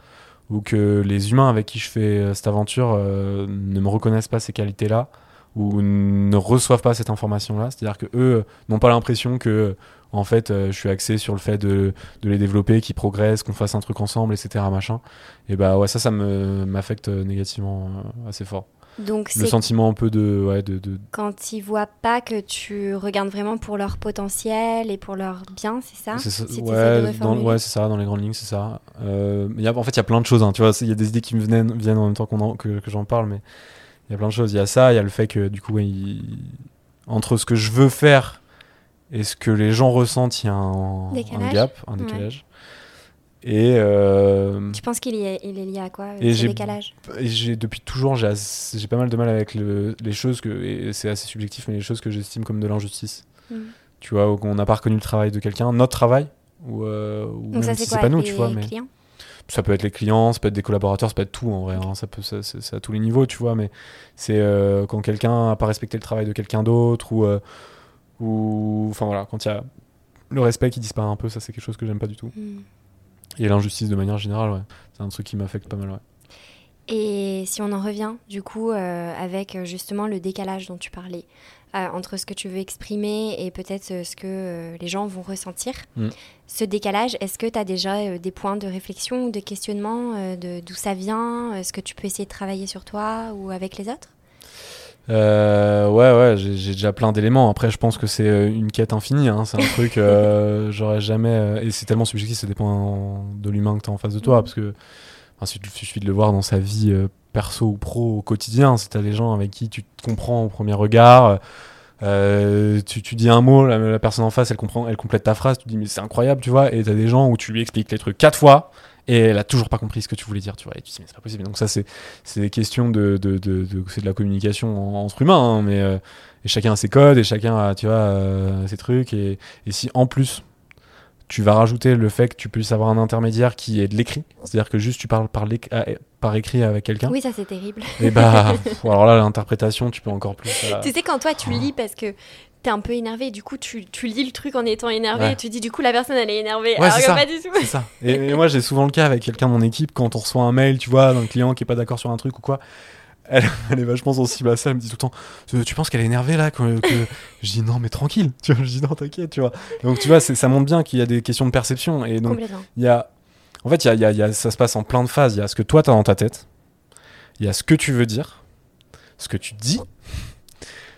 ou que les humains avec qui je fais euh, cette aventure ne me reconnaissent pas ces qualités-là, ou ne reçoivent pas cette information-là, c'est-à-dire que eux n'ont pas l'impression que en fait je suis axé sur le fait de, de les développer, qu'ils progressent, qu'on fasse un truc ensemble, etc. Machin. Et bah ouais, ça, ça m'affecte négativement assez fort. Donc Le sentiment un peu de ouais de, de quand ils voient pas que tu regardes vraiment pour leur potentiel et pour leur bien, c'est ça C'est ça, Si ouais, dans, reformuler. ouais, c'est ça, dans les grandes lignes, c'est ça. Euh, y a- en fait, il y a plein de choses, hein, tu vois, il y a des idées qui me viennent, viennent en même temps en- que, que j'en parle, mais il y a plein de choses. Il y a ça, il y a le fait que, du coup, ouais, il- entre ce que je veux faire et ce que les gens ressentent, il y a un, gap, un décalage. Et, euh, Tu penses qu'il est, il est lié à quoi Et ce décalage et depuis toujours, j'ai assez- j'ai pas mal de mal avec le- les choses que, et c'est assez subjectif, mais les choses que j'estime comme de l'injustice. Mm. Tu vois, on n'a pas reconnu le travail de quelqu'un, notre travail, ou, euh, ou Donc même ça si c'est c'est quoi pas nous, les tu vois, mais clients ça peut être les clients, ça peut être des collaborateurs, ça peut être tout en vrai, hein, ça peut, ça- c'est c'est à tous les niveaux, tu vois, mais c'est euh, quand quelqu'un n'a pas respecté le travail de quelqu'un d'autre, ou, euh, ou, enfin voilà, quand il y a le respect qui disparaît un peu, ça c'est quelque chose que j'aime pas du tout. Hmm. Et l'injustice de manière générale, ouais, c'est un truc qui m'affecte pas mal, ouais. Et si on en revient, du coup, euh, avec euh, justement le décalage dont tu parlais, euh, entre ce que tu veux exprimer et peut-être ce que euh, les gens vont ressentir, Mm. ce décalage, est-ce que tu as déjà des points de réflexion ou de questionnement de d'où ça vient Est-ce que tu peux essayer de travailler sur toi ou avec les autres? Euh, ouais, ouais, j'ai j'ai déjà plein d'éléments. Après, je pense que c'est euh, une quête infinie. hein. C'est un truc, euh, j'aurais jamais. euh, et c'est tellement subjectif, ça dépend de l'humain que tu as en face de toi. Mhm. Parce que enfin, il suffit de le voir dans sa vie euh, perso ou pro au quotidien. Si tu as des gens avec qui tu te comprends au premier regard, euh, tu, tu dis un mot, la, la personne en face, elle, comprend, elle complète ta phrase, tu dis, mais c'est incroyable, tu vois. Et tu as des gens où tu lui expliques les trucs quatre fois. Et elle a toujours pas compris ce que tu voulais dire, tu vois. Et tu te dis, mais c'est pas possible. Donc, ça, c'est c'est des questions de, de, de, de- c'est de la communication en- entre humains, hein, mais euh, et chacun a ses codes et chacun a, tu vois, euh, ses trucs. Et, et si en plus tu vas rajouter le fait que tu puisses avoir un intermédiaire qui est de l'écrit, c'est-à-dire que juste tu parles par, par écrit avec quelqu'un, Oui, ça c'est terrible. et bah, pff, alors là, l'interprétation, tu peux encore plus. Tu sais, quand toi tu lis parce que t'es un peu énervé, du coup tu, tu lis le truc en étant énervé Ouais. et tu dis du coup la personne elle est énervée. Ouais, alors que ça. pas du tout. C'est ça. Et, et moi, j'ai souvent le cas avec quelqu'un de mon équipe quand on reçoit un mail, tu vois, d'un client qui est pas d'accord sur un truc ou quoi. Elle, elle est vachement sensible à ça. Elle me dit tout le temps Tu tu penses qu'elle est énervée là que, que- Je dis Non, mais tranquille. Tu vois, je dis Non, t'inquiète. Tu vois. Donc, tu vois, ça montre bien qu'il y a des questions de perception. Et donc, il y a. En fait, il y a, y a- y a- ça se passe en plein de phases. Il y a ce que toi, tu as dans ta tête. Il y a ce que tu veux dire. Ce que tu dis.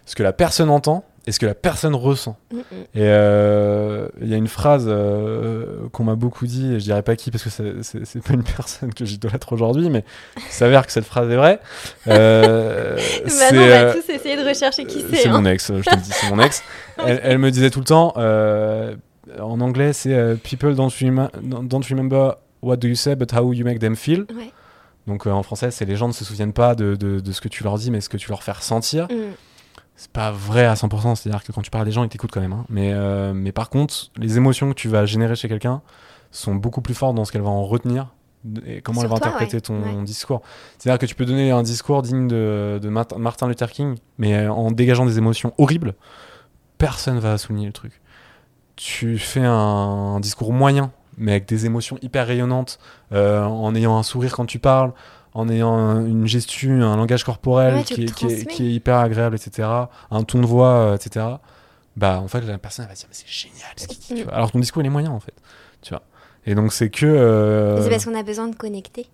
Ce que la personne entend. Et ce que la personne ressent. Et euh, il y a une phrase euh, qu'on m'a beaucoup dit, et je dirais pas qui parce que c'est- pas une personne que j'idolâtre aujourd'hui, mais il s'avère que cette phrase est vraie. Euh, Maintenant, on va euh, tous essayer de rechercher qui c'est. c'est hein. mon ex, je te le dis, c'est mon ex. Elle, elle me disait tout le temps, en anglais, c'est People don't, remember what do you say, but how you make them feel. Ouais. Donc en français, c'est les gens ne se souviennent pas de, de- de ce que tu leur dis, mais ce que tu leur fais ressentir. Mm. C'est pas vrai à 100%, c'est-à-dire que quand tu parles à des gens, ils t'écoutent quand même. hein. Mais, euh, mais par contre, les émotions que tu vas générer chez quelqu'un sont beaucoup plus fortes dans ce qu'elle va en retenir et comment Sur elle va toi, interpréter ouais. ton Ouais. discours. C'est-à-dire que tu peux donner un discours digne de, de Mart- Martin Luther King, mais euh, en dégageant des émotions horribles, personne va souligner le truc. Tu fais un, discours moyen, mais avec des émotions hyper rayonnantes, euh, en ayant un sourire quand tu parles, en ayant un- une gestu, un langage corporel Ouais, qui, est, qui, est, transmets. qui est hyper agréable, etc., un ton de voix, euh, etc., bah en fait la personne elle va se dire mais c'est génial ce qu'il dit, tu vois. alors ton discours il est moyen en fait tu vois et donc c'est que euh, C'est parce qu'on a besoin de connecter.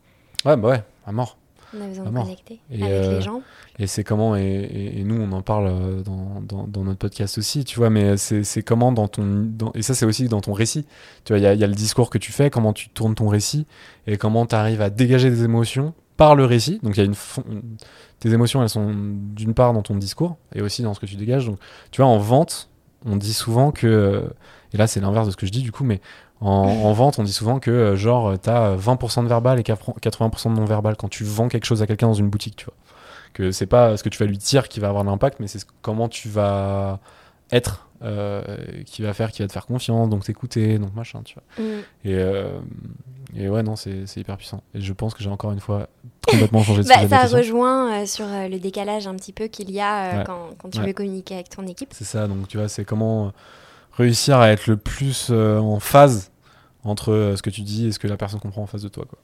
ouais bah ouais à mort On a besoin de connecter Et, avec euh, les gens. et c'est comment, et, et- et nous on en parle dans, dans, dans notre podcast aussi, tu vois, mais c'est comment dans ton. dans- et ça c'est aussi dans ton récit. Tu vois, il y a, y a le discours que tu fais, comment tu tournes ton récit, et comment tu arrives à dégager des émotions par le récit. Donc il y a une. une- tes émotions elles sont d'une part dans ton discours, et aussi dans ce que tu dégages. Donc tu vois, en vente, on dit souvent que. Et là c'est l'inverse de ce que je dis du coup, mais. En, en vente, on dit souvent que euh, genre t'as 20% de verbal et 80% de non verbal quand tu vends quelque chose à quelqu'un dans une boutique, tu vois que c'est pas ce que tu vas lui dire qui va avoir l'impact, mais c'est ce- comment tu vas être euh, qui va faire, qui va te faire confiance, donc t'écouter, donc machin, tu vois. Mm. Et, euh, et ouais, non, c'est hyper puissant. Et je pense que j'ai encore une fois complètement changé de Bah, sujet ça rejoint euh, sur euh, le décalage un petit peu qu'il y a euh, Ouais. quand, quand tu Ouais. veux communiquer avec ton équipe. C'est ça, donc tu vois, c'est comment euh, réussir à être le plus euh, en phase entre euh, ce que tu dis et ce que la personne comprend en face de toi. Quoi.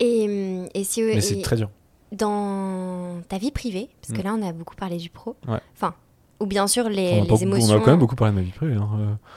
Et, hum, et si Mais c'est très dur. dans ta vie privée, parce que Mm. là on a beaucoup parlé du pro, Ouais. enfin, ou bien sûr les, on, les pas- on émotions. a quand même beaucoup parlé de ma vie privée. hein,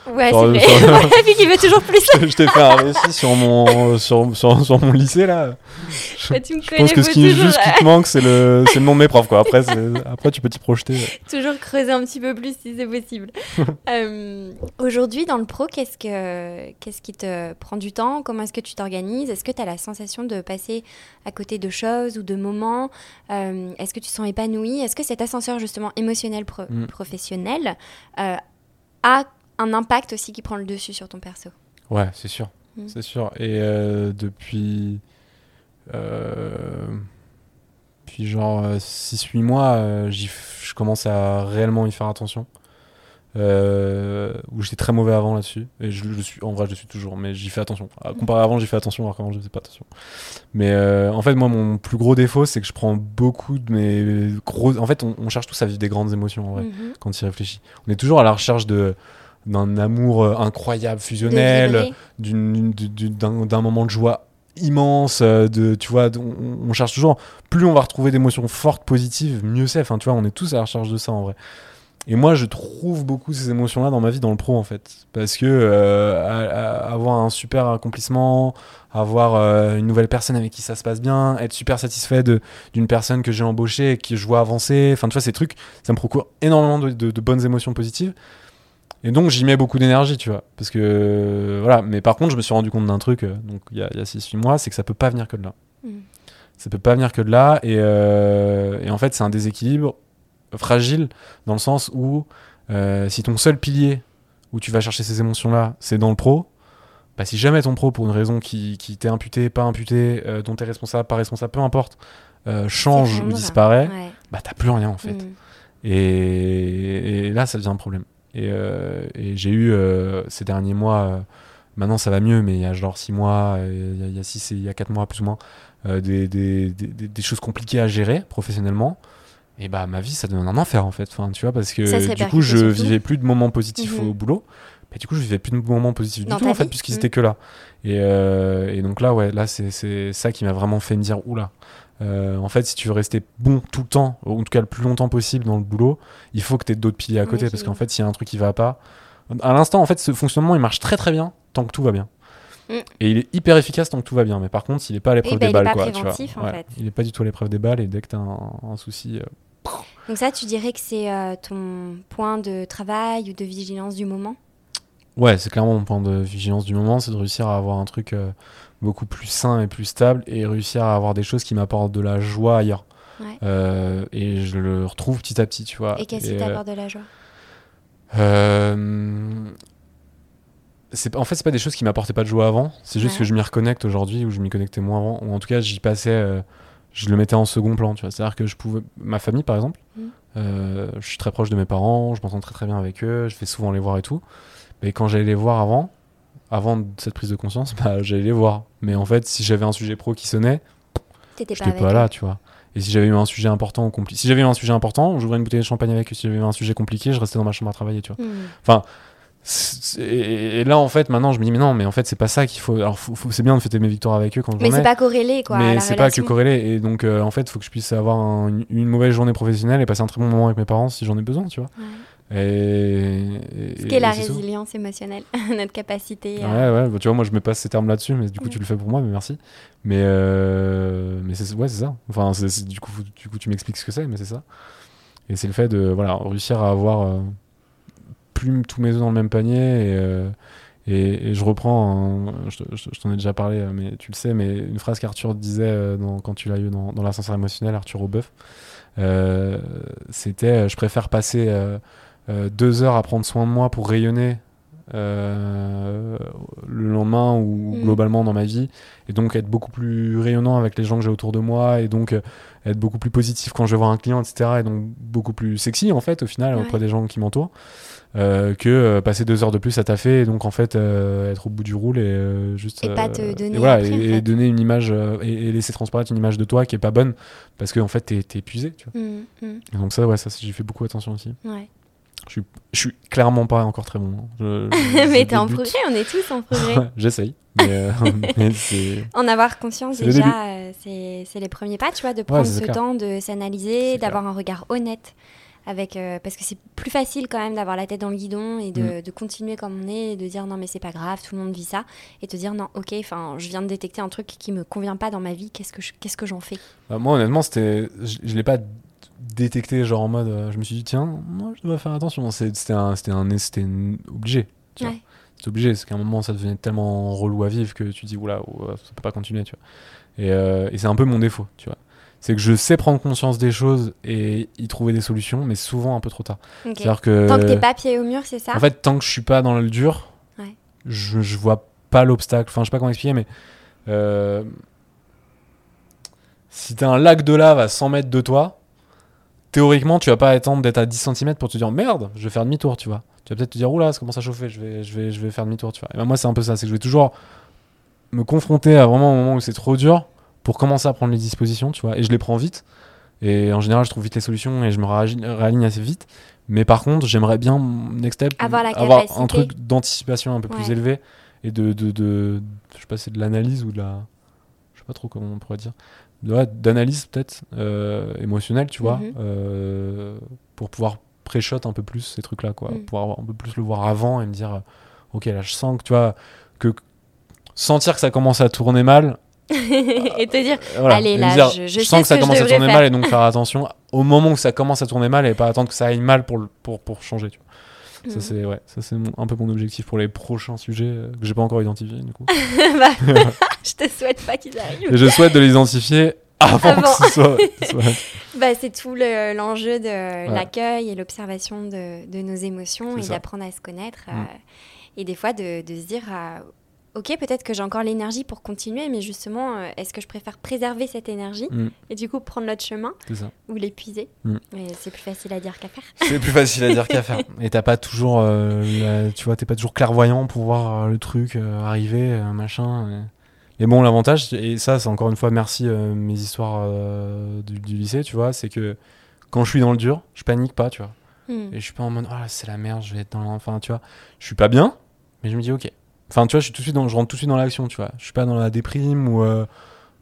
euh. Ouais, c'est sur- vrai. La vie qui veut toujours plus. je t'ai fait un récit sur mon, sur, sur, sur mon lycée là. Je, Ouais, tu me je pense que ce qui toujours, juste qui te manque, c'est le, c'est le nom de mes profs. Quoi. Après, après, tu peux t'y projeter. toujours creuser un petit peu plus si c'est possible. Euh, Aujourd'hui, dans le pro, qu'est-ce, que, qu'est-ce qui te prend du temps? Comment est-ce que tu t'organises? Est-ce que tu as la sensation de passer à côté de choses ou de moments? Euh, Est-ce que tu te sens épanoui Est-ce que cet ascenseur justement émotionnel pro- Mm. Euh, a un impact aussi qui prend le dessus sur ton perso Ouais, c'est sûr. Mm. C'est sûr. Et euh, depuis. Euh, puis genre 6-8 mois, je commence à réellement y faire attention. Euh, où j'étais très mauvais avant là-dessus. Et je, je suis, en vrai, je le suis toujours, mais j'y fais attention. À comparé à avant, j'y fais attention, alors qu'avant, je faisais pas attention. Mais euh, en fait, moi, mon plus gros défaut, c'est que je prends beaucoup de mes gros. En fait, on, on cherche tous à vivre des grandes émotions, en vrai Mhm. quand il réfléchit. On est toujours à la recherche de d'un amour euh, incroyable, fusionnel, d'un moment de joie immense, de, tu vois, on cherche toujours, plus on va retrouver d'émotions fortes, positives, mieux c'est. Enfin, tu vois, on est tous à la recherche de ça en vrai. Et moi, je trouve beaucoup ces émotions-là dans ma vie, dans le pro, en fait. Parce que euh, à- à- avoir un super accomplissement, avoir euh, une nouvelle personne avec qui ça se passe bien, être super satisfait d'une personne que j'ai embauchée et que je vois avancer, enfin, tu vois, ces trucs, ça me procure énormément de, de- de bonnes émotions positives. Et donc, j'y mets beaucoup d'énergie, tu vois. Parce que, euh, voilà. Mais par contre, je me suis rendu compte d'un truc, euh, donc, il y a, il y a 6-8 mois, c'est que ça peut pas venir que de là. Mm. Ça peut pas venir que de là. Et, et en fait, c'est un déséquilibre fragile dans le sens où euh, si ton seul pilier où tu vas chercher ces émotions-là, c'est dans le pro, bah, si jamais ton pro, pour une raison qui, qui t'est imputée, pas imputée, euh, dont t'es responsable, pas responsable, peu importe, euh, change ou disparaît, Ouais. bah t'as plus rien en fait. Mm. Et, et là, ça devient un problème. Et, et j'ai eu ces derniers mois, maintenant ça va mieux, mais il y a genre 6 mois, il y a- il y a 6 et il y a 4 mois plus ou moins, des, des- des choses compliquées à gérer professionnellement. Et bah ma vie, ça devient un enfer en fait. Enfin, tu vois, parce Ça que du coup, je vivais plus de moments positifs Mhm. au boulot. Mais du coup, je vivais plus de moments positifs Dans du tout en fait, puisqu'ils Mhm. étaient que là. Et, euh, et donc là, ouais, là, c'est- ça qui m'a vraiment fait me dire, oula. Euh, en fait, si tu veux rester bon tout le temps, ou en tout cas le plus longtemps possible dans le boulot, il faut que tu aies d'autres piliers à côté. Parce qu'en fait, s'il y a un truc qui va pas, à l'instant, en fait, ce fonctionnement, il marche très très bien tant que tout va bien. Mm. Et il est hyper efficace tant que tout va bien. Mais par contre, il est pas à l'épreuve Oui, bah, des il balles. pas quoi, tu vois. préventif, en Ouais. fait. Il est pas du tout à l'épreuve des balles. Et dès que tu as un, un souci. euh, Donc ça, tu dirais que c'est euh, ton point de travail ou de vigilance du moment? Ouais, c'est clairement mon point de vigilance du moment, c'est de réussir à avoir un truc euh, beaucoup plus sain et plus stable et réussir à avoir des choses qui m'apportent de la joie ailleurs. Ouais. Euh, et je le retrouve petit à petit, tu vois. Et qu'est-ce qui t'apporte de la joie? En fait c'est pas des choses qui m'apportaient pas de joie avant c'est juste Ouais. que je m'y reconnecte aujourd'hui ou je m'y connectais moins avant ou en tout cas j'y passais je le mettais en second plan tu vois c'est à dire que je pouvais ma famille par exemple Mhm. euh, je suis très proche de mes parents je m'entends très très bien avec eux je vais souvent les voir et tout mais quand j'allais les voir avant avant cette prise de conscience bah j'allais les voir mais en fait si j'avais un sujet pro qui sonnait pas j'étais pas eux. là tu vois et si j'avais eu un sujet important ou compliqué si j'avais eu un sujet important j'ouvrais une bouteille de champagne avec eux si j'avais eu un sujet compliqué je restais dans ma chambre à travailler tu vois Hmm. c'est- Et et là, en fait, maintenant, je me dis, mais non, mais en fait, c'est pas ça qu'il faut. Alors, faut- faut- c'est bien de fêter mes victoires avec eux quand Mais j'en c'est pas corrélé, quoi. mais c'est pas que corrélé. Et donc, euh, en fait, il faut que je puisse avoir un- une, une mauvaise journée professionnelle et passer un très bon moment avec mes parents si j'en ai besoin, tu vois. Ouais. Et. et- Ce qu'est la tout. résilience émotionnelle, notre capacité Ouais, à... ouais, bah, tu vois, moi je me passe ces termes là-dessus, mais du coup Ouais. tu le fais pour moi, mais merci. Mais, euh, mais c'est ouais, c'est ça. Enfin, du, coup, du coup, tu m'expliques ce que c'est, mais c'est ça. Et c'est le fait de voilà, réussir à avoir euh, plus tous mes œufs dans le même panier. Et, euh, et, et je reprends, un- je, te- je te- je t'en ai déjà parlé, euh, mais tu le sais, mais une phrase qu'Arthur disait euh, dans- quand tu l'as eu dans, dans l'ascenseur émotionnel, Arthur Aubeuf, euh, c'était je préfère passer euh, deux heures à prendre soin de moi pour rayonner euh, le lendemain ou Mm. globalement dans ma vie et donc être beaucoup plus rayonnant avec les gens que j'ai autour de moi et donc être beaucoup plus positif quand je vais voir un client etc et donc beaucoup plus sexy en fait au final Ouais. auprès des gens qui m'entourent euh, que euh, passer deux heures de plus à taffer et donc en fait euh, être au bout du roule et juste Et pas te donner et voilà après, en et, donner une image et, laisser transparaître une image de toi qui est pas bonne parce que en fait t'es épuisé tu vois hmm, et donc ça ouais ça j'ai fait beaucoup attention aussi ouais. je suis clairement pas encore très bon hein. Je- je- mais t'es en progrès, on est tous en progrès. J'essaye. Mais, mais c'est. en avoir conscience déjà, c'est les premiers pas, tu vois, de prendre ce clair. temps de s'analyser, d'avoir un regard honnête. Avec, euh, parce que c'est plus facile quand même d'avoir la tête dans le guidon et Mm. de, de continuer comme on est et de dire non mais c'est pas grave, tout le monde vit ça et te dire non ok, enfin je viens de détecter un truc qui me convient pas dans ma vie, qu'est-ce que je- qu'est-ce que j'en fais? Bah, moi, honnêtement, c'était. Je, je l'ai pas détecté, genre en mode. euh, je me suis dit, tiens, moi, je devrais faire attention. C'était un, c'était un, c'était obligé. Tu vois. C'est obligé. C'est qu'à un moment, ça devenait tellement relou à vivre que tu dis, oula, oula, ça peut pas continuer, tu vois. Et, euh, et c'est un peu mon défaut, tu vois. C'est que je sais prendre conscience des choses et y trouver des solutions, mais souvent un peu trop tard. Ok. C'est-à-dire que. Tant que t'es pas pied au mur, c'est ça En fait, tant que je suis pas dans le dur, Ouais. je, je vois pas l'obstacle. Enfin, je sais pas comment expliquer, mais euh, si t'as un lac de lave à 100 mètres de toi, théoriquement, tu vas pas attendre d'être à 10 cm pour te dire merde, je vais faire demi-tour, tu vois. Tu vas peut-être te dire oula, ça commence à chauffer, je vais, je vais, je vais faire demi-tour, tu vois. Et ben, moi, c'est un peu ça, c'est que je vais toujours me confronter à vraiment un moment où c'est trop dur pour commencer à prendre les dispositions, tu vois. Et je les prends vite. Et en général, je trouve vite les solutions et je me réaligne assez vite. Mais par contre, j'aimerais bien, next step, Avoir un truc d'anticipation un peu plus élevé et de, de, de, je sais pas, c'est de l'analyse ou de la, je sais pas trop comment on pourrait dire, ouais, d'analyse peut-être euh, émotionnelle, tu vois, Mhm. euh, pour pouvoir pré-shot un peu plus ces trucs-là, quoi, Mm. pour avoir un peu plus le voir avant et me dire, euh, ok, là, je sens que tu vois que sentir que ça commence à tourner mal, et te dire euh, voilà, Allez, là, dire, je- sens que ça que commence à tourner faire. mal et donc faire attention au moment où ça commence à tourner mal et pas attendre que ça aille mal pour, le- pour, pour changer. Tu vois. Ça Mhm. c'est ouais, ça c'est mon- un peu mon objectif pour les prochains sujets euh, que j'ai pas encore identifiés du coup. Bah, je te souhaite pas qu'ils arrivent. Et je souhaite de les identifier avant, Avant. que ce soit. Bah, c'est tout le- l'enjeu de l'accueil et l'observation de, de nos émotions C'est et ça. d'apprendre à se connaître. Mm. euh, et des fois, de, de se dire euh, Ok, peut-être que j'ai encore l'énergie pour continuer, mais justement, euh, est-ce que je préfère préserver cette énergie Mm. et du coup prendre l'autre chemin ça. ou l'épuiser Mm. Mais c'est plus facile à dire qu'à faire. C'est plus facile à dire qu'à faire. Et t'as pas toujours, euh, la- tu vois, t'es pas toujours clairvoyant pour voir euh, le truc euh, arriver, machin. Et bon, l'avantage, et ça, c'est encore une fois merci mes histoires du, du lycée, tu vois, c'est que quand je suis dans le dur, je panique pas, tu vois. Mm. Et je suis pas en mode, ah c'est la merde, je vais être dans l'en- Enfin, tu vois, je suis pas bien, mais je me dis, ok. Enfin, tu vois, je, suis tout de suite dans, je rentre tout de suite dans l'action, tu vois. Je suis pas dans la déprime ou. euh,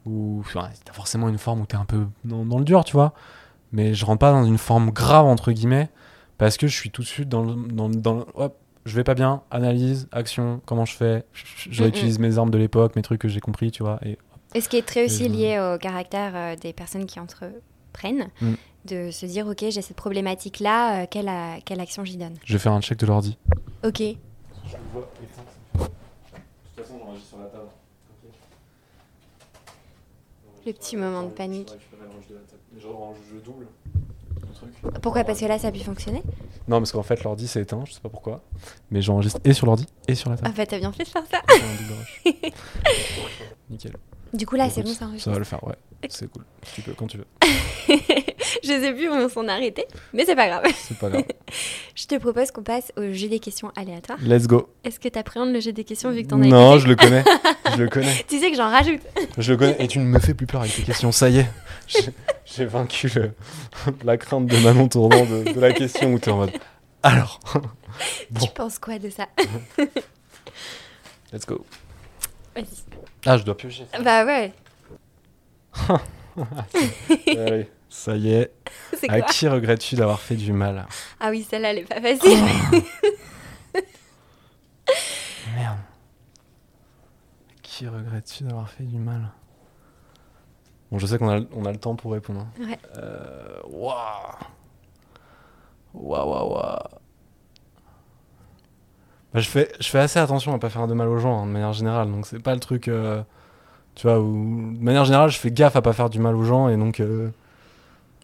ou enfin, t'as forcément une forme où t'es un peu dans, dans le dur, tu vois. Mais je rentre pas dans une forme grave, entre guillemets, parce que je suis tout de suite dans le. Dans, dans le- hop, je vais pas bien, analyse, action, comment je fais, je, je Mm, réutilise mes armes de l'époque, mes trucs que j'ai compris, tu vois. Et Et ce qui est très aussi lié au caractère euh, des personnes qui entreprennent, Mm. de se dire, ok, j'ai cette problématique-là, euh, quelle, a- quelle action j'y donne? Je vais faire un check de l'ordi. Ok. Je le vois façon, j'enregistre sur la table. Le petit moment de panique. Je double le truc. Pourquoi? Parce que là, ça a pu fonctionner? Non, parce qu'en fait, l'ordi c'est éteint, je sais pas pourquoi. Mais j'enregistre et sur l'ordi et sur la Ah table. bah, t'as bien fait de faire ça. C'est un double rush. Nickel. Du coup, là, c'est Écoute, bon, ça Ça enregistre. va le faire, ouais. C'est cool. Tu peux, quand tu veux. Je sais plus où on s'en a arrêté, mais c'est pas grave. C'est pas grave. Je te propose qu'on passe au jeu des questions aléatoires. Let's go. Est-ce que t'appréhendes le jeu des questions vu que t'en as Non, je le connais. Je le connais. Tu sais que j'en rajoute. Je le connais. Et tu ne me fais plus peur avec tes questions. Ça y est. J'ai- vaincu le- la crainte de Manon Tournant de, de la question où tu es en mode. Alors. Bon. Tu penses quoi de ça Let's go. Vas-y. Ah, je dois piocher. Bah ouais, Allez, ça y est. À qui regrettes-tu d'avoir fait du mal Ah oui, celle-là, elle est pas facile. Merde. À qui regrettes-tu d'avoir fait du mal Bon, je sais qu'on a, on a le temps pour répondre. hein. Ouais. Euh, Waouh. Waouh, waouh, waouh. Bah, je, fais, je fais assez attention à pas faire de mal aux gens, hein, de manière générale. Donc, c'est pas le truc. euh, tu vois, où. De manière générale, je fais gaffe à pas faire du mal aux gens. Et donc. euh,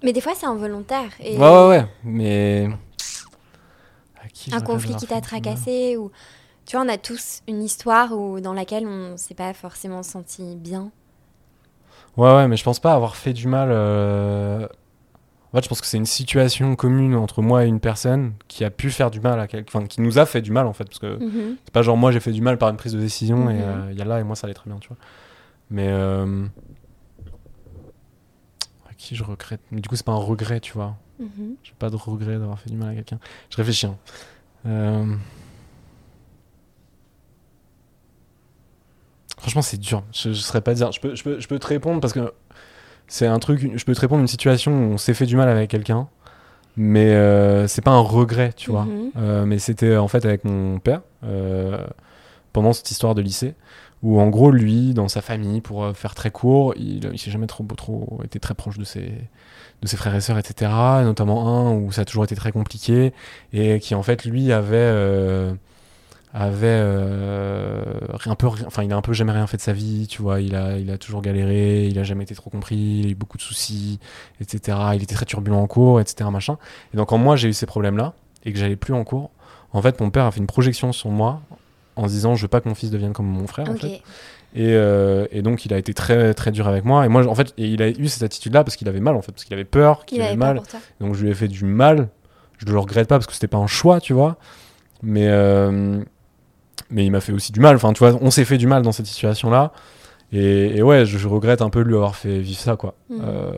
Mais des fois, c'est involontaire. Et Ouais, ouais, ouais. Mais. Un conflit qui t'a tracassé ou... Tu vois, on a tous une histoire où, dans laquelle on s'est pas forcément senti bien. Ouais, ouais, mais je pense pas avoir fait du mal. euh, En fait, je pense que c'est une situation commune entre moi et une personne qui a pu faire du mal à quelqu'un. Enfin, qui nous a fait du mal, en fait. Parce que Mhm. c'est pas genre moi j'ai fait du mal par une prise de décision et Mhm. euh, il y a là et moi ça allait très bien, tu vois. Mais. euh, qui je regrette Mais du coup, c'est pas un regret, tu vois. Mhm. J'ai pas de regret d'avoir fait du mal à quelqu'un. Je réfléchis. hein. Euh, Franchement, c'est dur. Je, je saurais pas dire. Je peux, je, peux, je peux te répondre parce que c'est un truc. Je peux te répondre une situation où on s'est fait du mal avec quelqu'un, mais euh, c'est pas un regret, tu vois. Mhm. Euh, mais c'était en fait avec mon père euh, pendant cette histoire de lycée où en gros lui dans sa famille pour euh, faire très court il, il s'est jamais trop trop été très proche de ses frères et sœurs etc et notamment un où ça a toujours été très compliqué et qui en fait lui avait euh, avait euh, un peu enfin il a un peu jamais rien fait de sa vie tu vois il a il a toujours galéré il a jamais été trop compris il a eu beaucoup de soucis etc il était très turbulent en cours etc machin. Et donc quand moi j'ai eu ces problèmes là et que j'allais plus en cours en fait mon père a fait une projection sur moi en se disant je veux pas que mon fils devienne comme mon frère en fait et, euh, et donc il a été très très dur avec moi et moi en fait et il a eu cette attitude là parce qu'il avait mal en fait parce qu'il avait peur qu'il Il avait avait mal donc je lui ai fait du mal. Je le regrette pas parce que c'était pas un choix, tu vois. Mais, euh, mais il m'a fait aussi du mal. Enfin, tu vois, on s'est fait du mal dans cette situation-là. Et, et ouais, je, je regrette un peu de lui avoir fait vivre ça, quoi. Mhm. Euh,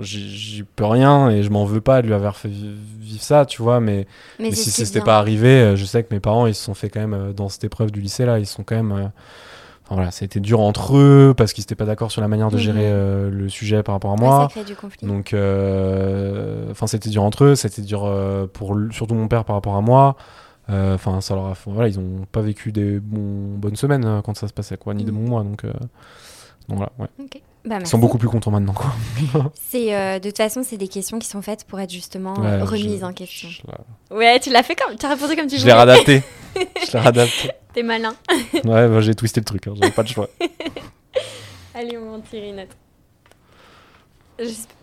j'y peux rien et je m'en veux pas de lui avoir fait vi- vivre ça, tu vois. Mais, Mais, mais si c'était pas arrivé, euh, je sais que mes parents, ils se sont fait quand même, euh, dans cette épreuve du lycée, là, ils sont quand même. euh, Enfin voilà, ça a été dur entre eux parce qu'ils étaient pas d'accord sur la manière de Mhm. gérer euh, le sujet par rapport à Ouais, moi. ça crée du conflit. Donc, euh, enfin, c'était dur entre eux, c'était dur pour surtout mon père par rapport à moi. Euh, Enfin, ça leur a, voilà, ils ont pas vécu des bons, bonnes semaines euh, quand ça se passait, quoi, ni de Mm. bons mois. Donc, euh, donc voilà, ouais. Ok. Bah, Ils sont beaucoup plus contents maintenant, quoi. C'est euh, de toute façon, c'est des questions qui sont faites pour être justement Ouais, je- remises en question. La- Ouais, tu l'as fait comme, tu as répondu comme tu je l'ai voulais. radapté. je l'ai radapté. T'es malin. Ouais, bah, j'ai twisté le truc, hein, j'avais pas de choix. Allez, on va en tirer une autre.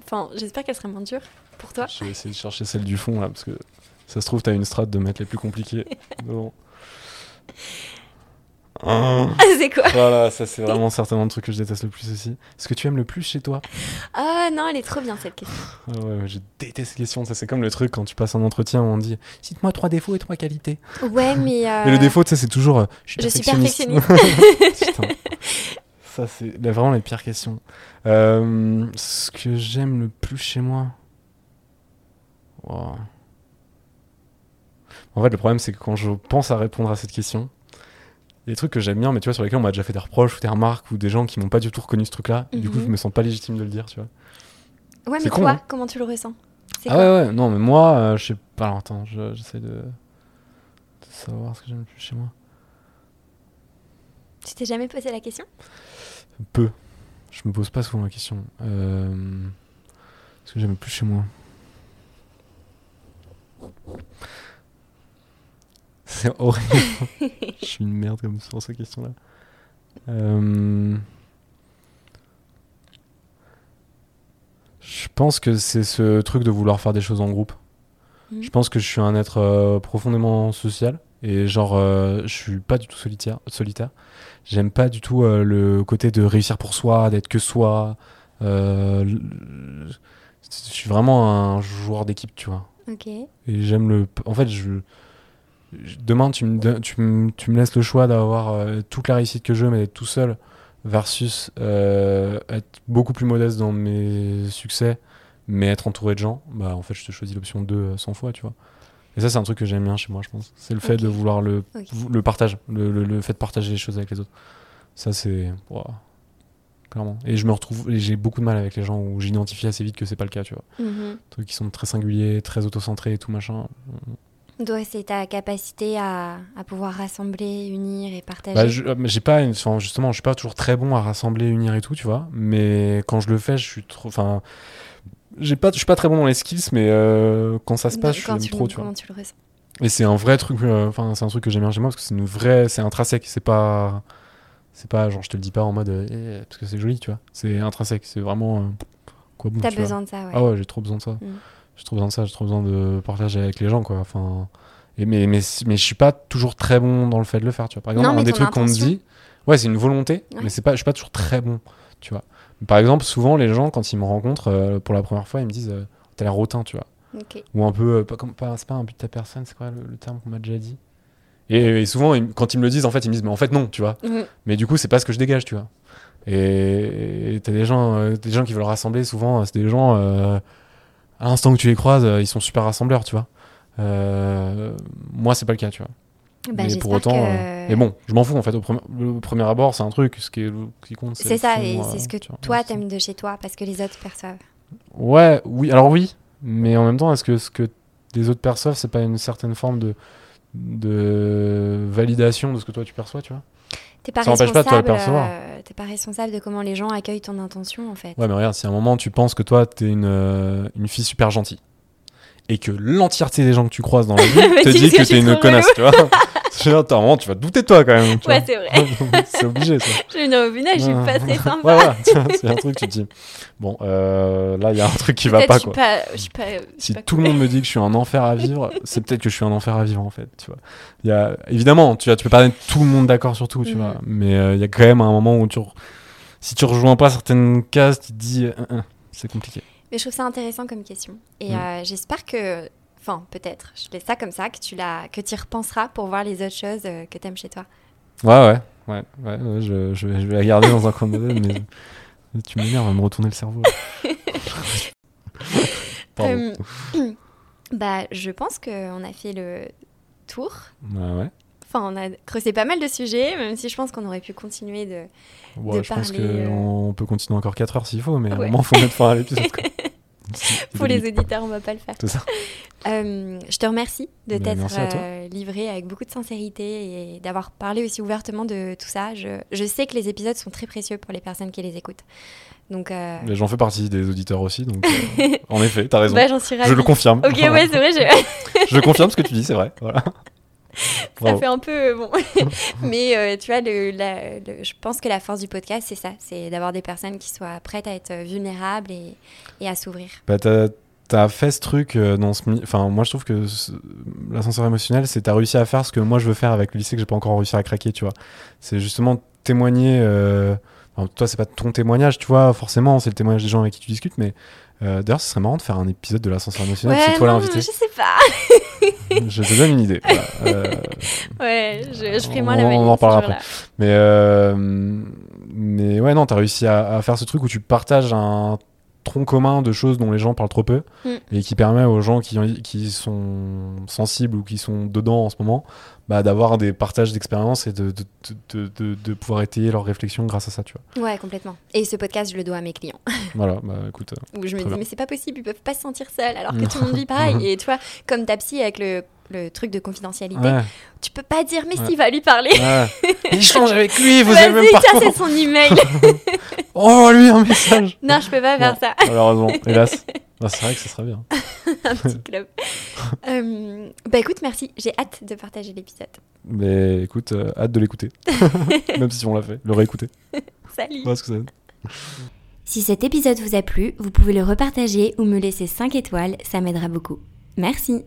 Enfin, j'espère qu'elle sera moins dure pour toi. Je vais essayer de chercher celle du fond, là, parce que ça se trouve, t'as une strat de mettre les plus compliquées. devant. Ah. c'est quoi Voilà, ça c'est vraiment certainement le truc que je déteste le plus aussi. Ce que tu aimes le plus chez toi? Ah non, elle est trop bien cette question. Ah ouais, je déteste cette question. Ça, c'est comme le truc quand tu passes un entretien où on dit Cite-moi trois défauts et trois qualités. Ouais, mais. euh, Mais le défaut, tu sais, c'est toujours euh, Je suis Je suis perfectionniste. Putain. Ça, c'est vraiment les pires questions. Euh, ce que j'aime le plus chez moi. Wow. En fait, le problème, c'est que quand je pense à répondre à cette question, il y a des trucs que j'aime bien, mais tu vois, sur lesquels on m'a déjà fait des reproches ou des remarques ou des gens qui m'ont pas du tout reconnu ce truc-là. et Du coup, Mhm. je me sens pas légitime de le dire, tu vois. Ouais, mais con, toi, hein. comment tu le ressens? Ah ouais, ouais, non, mais moi, euh, je sais pas. Alors, attends, je- j'essaie de. savoir ce que j'aime le plus chez moi. Tu t'es jamais posé la question? Peu. Je me pose pas souvent la question. Euh, ce que j'aime le plus chez moi. C'est horrible. Je suis une merde comme sur ces questions-là. Euh, Je pense que c'est ce truc de vouloir faire des choses en groupe. Mhm. Je pense que je suis un être euh, profondément social et genre je suis pas du tout solitaire. solitaire. J'aime pas du tout euh, le côté de réussir pour soi, d'être que soi. Euh, je suis vraiment un joueur d'équipe, tu vois. Ok. Et j'aime le. En fait, je. Demain, tu me, don- tu me, tu me laisses le choix d'avoir euh, toute la réussite que je veux, mais d'être tout seul, versus euh, être beaucoup plus modeste dans mes succès, mais être entouré de gens. Bah, en fait, je te choisis l'option 2 euh, 100 fois, tu vois. Et ça, c'est un truc que j'aime bien chez moi, je pense. C'est le fait de vouloir le, Ok. le partage, le, le- le fait de partager les choses avec les autres. Ça, c'est. clairement. Et je me retrouve. et J'ai beaucoup de mal avec les gens où j'identifie assez vite que c'est pas le cas, tu vois. Mhm. Trucs qui sont très singuliers, très autocentrés et tout machin. Donc, c'est ta capacité à, à pouvoir rassembler, unir et partager. Bah, je- euh, j'ai pas une, justement, je suis pas toujours très bon à rassembler, unir et tout, tu vois. Mais quand je le fais, je suis trop, enfin, j'ai pas, je suis pas très bon dans les skills, mais euh, quand ça se passe, je suis trop, tu vois. comment tu le ressens? Et c'est un vrai truc, euh, enfin, c'est un truc que j'aime bien chez moi parce que c'est une vraie, c'est intrinsèque, c'est pas, c'est pas genre je te le dis pas en mode, euh, Eh, parce que c'est joli, tu vois. C'est intrinsèque, c'est vraiment quoi bon. T'as vois. besoin de ça, ouais. Ah ouais, j'ai trop besoin de ça. Mm. J'ai trop besoin de ça, j'ai trop besoin de partager avec les gens, quoi. Enfin, et mais, mais, mais je suis pas toujours très bon dans le fait de le faire, tu vois. Par exemple, Non, mais un des trucs qu'on me dit, ouais, c'est une volonté, Ouais. mais c'est pas, je suis pas toujours très bon, tu vois. Par exemple, souvent, les gens, quand ils me rencontrent euh, pour la première fois, ils me disent, euh, t'as l'air hautain, tu vois. Ou un peu, euh, pas, comme, pas, c'est pas un but de ta personne, c'est quoi le, le terme qu'on m'a déjà dit? Et, et souvent, ils- quand ils me le disent, en fait, ils me disent, mais en fait, non, tu vois. Mhm. Mais du coup, c'est pas ce que je dégage, tu vois. Et t'as des gens, euh, des gens qui veulent rassembler, souvent, c'est des gens, euh, à l'instant où tu les croises, euh, ils sont super rassembleurs, tu vois. Euh, moi, c'est pas le cas, tu vois. Bah, mais pour autant, que- euh, mais bon, je m'en fous, en fait. Au, premier- au premier abord, c'est un truc, ce qui, est, ce qui compte, c'est le ça, fond, et euh, c'est ce que tu vois. toi t'aimes de chez toi parce que les autres perçoivent. Ouais, oui, alors oui, mais en même temps, est-ce que ce que les autres perçoivent, c'est pas une certaine forme de, de validation de ce que toi tu perçois, tu vois? T'es pas Ça n'empêche pas de toi le percevoir. euh, T'es pas responsable de comment les gens accueillent ton intention en fait. Ouais, mais regarde, si à un moment tu penses que toi t'es une, euh, une fille super gentille et que l'entièreté des gens que tu croises dans la vie te dit que que t'es une connasse, tu vois Un moment, tu vas te douter de toi quand même. tu Ouais, c'est vrai. c'est obligé, ça. Je non, au final, je suis Ouais. pas très sympa. Ouais, vois, c'est un truc, tu te dis, bon, euh, là, il y a un truc qui va pas, je suis quoi. pas, je suis pas, je suis Si pas tout le monde me dit que je suis un enfer à vivre, c'est peut-être que je suis un enfer à vivre en fait. Tu vois. Il y a, évidemment, tu, vois, tu peux pas mettre tout le monde d'accord sur tout, tu Mhm. vois. Mais euh, il y a quand même un moment où tu, re- si tu rejoins pas certaines cases, tu te dis, euh, euh, c'est compliqué. Mais je trouve ça intéressant comme question. Et Mm. euh, j'espère que, enfin, peut-être, je laisse ça comme ça, que tu la, que tu y repenseras pour voir les autres choses euh, que t'aimes chez toi. Ouais, ouais, ouais, ouais, ouais, je, je vais, je vais la garder dans un coin de ma tête, mais tu m'énerves à me retourner le cerveau. Pardon. Euh, bah, je pense qu'on a fait le tour. Ouais, ouais. Enfin, on a creusé pas mal de sujets, même si je pense qu'on aurait pu continuer de. Ouais, De je pense parler, euh, qu'on peut continuer encore 4 heures s'il faut, mais à un moment, faut mettre fin à l'épisode. Pour les auditeurs, on va pas le faire. Ça. Euh, je te remercie de t'être euh, livré avec beaucoup de sincérité et d'avoir parlé aussi ouvertement de tout ça. Je, je sais que les épisodes sont très précieux pour les personnes qui les écoutent. Donc, euh, J'en fais partie des auditeurs aussi, donc euh, en effet, t'as raison. bah, suis je le confirme. Ok, ouais, c'est vrai, je- je confirme ce que tu dis, c'est vrai. Voilà. ça fait un peu bon. Mais euh, tu vois, le, la- le- je pense que la force du podcast, c'est ça c'est d'avoir des personnes qui soient prêtes à être vulnérables et, et à s'ouvrir. Bah, t'as, fait ce truc euh, dans ce. Enfin, moi, je trouve que ce- l'ascenseur émotionnel, c'est t'as réussi à faire ce que moi je veux faire avec le lycée que j'ai pas encore réussi à craquer, tu vois. C'est justement témoigner. euh, enfin, toi, c'est pas ton témoignage, tu vois, forcément, c'est le témoignage des gens avec qui tu discutes, mais. euh, D'ailleurs, ce serait marrant de faire un épisode de l'ascenseur émotionnel. c'est toi l'invité. je sais pas. Je te donne une idée. voilà. Euh, Ouais, je, je ferai moi On- la on valise en reparlera jour-là. Mais, euh, mais ouais, non, t'as réussi à, à faire ce truc où tu partages un tronc commun de choses dont les gens parlent trop peu Mm. et qui permet aux gens qui, qui sont sensibles ou qui sont dedans en ce moment bah, d'avoir des partages d'expériences et de, de, de, de- pouvoir étayer leurs réflexions grâce à ça, tu vois. Ouais, complètement. Et ce podcast, je le dois à mes clients. Voilà, bah écoute. euh, Où je me dis, bien. mais c'est pas possible, ils peuvent pas se sentir seuls alors que tout le monde vit pareil. Et tu vois, comme ta psy avec le, le truc de confidentialité. Ouais, Tu peux pas dire, mais Ouais. si, va lui parler. ouais. Échange avec lui, vous avez même Vas-y, pas. tiens, c'est son email. Oh, lui, un message. non, je peux pas faire Non. ça. Malheureusement, hélas. C'est vrai que ce serait bien. Un petit club. Euh, bah écoute, merci. J'ai hâte de partager l'épisode. Mais écoute, euh, hâte de l'écouter. même si on l'a fait, le réécouter. Salut. Que ça. Si cet épisode vous a plu, vous pouvez le repartager ou me laisser 5 étoiles, ça m'aidera beaucoup. Merci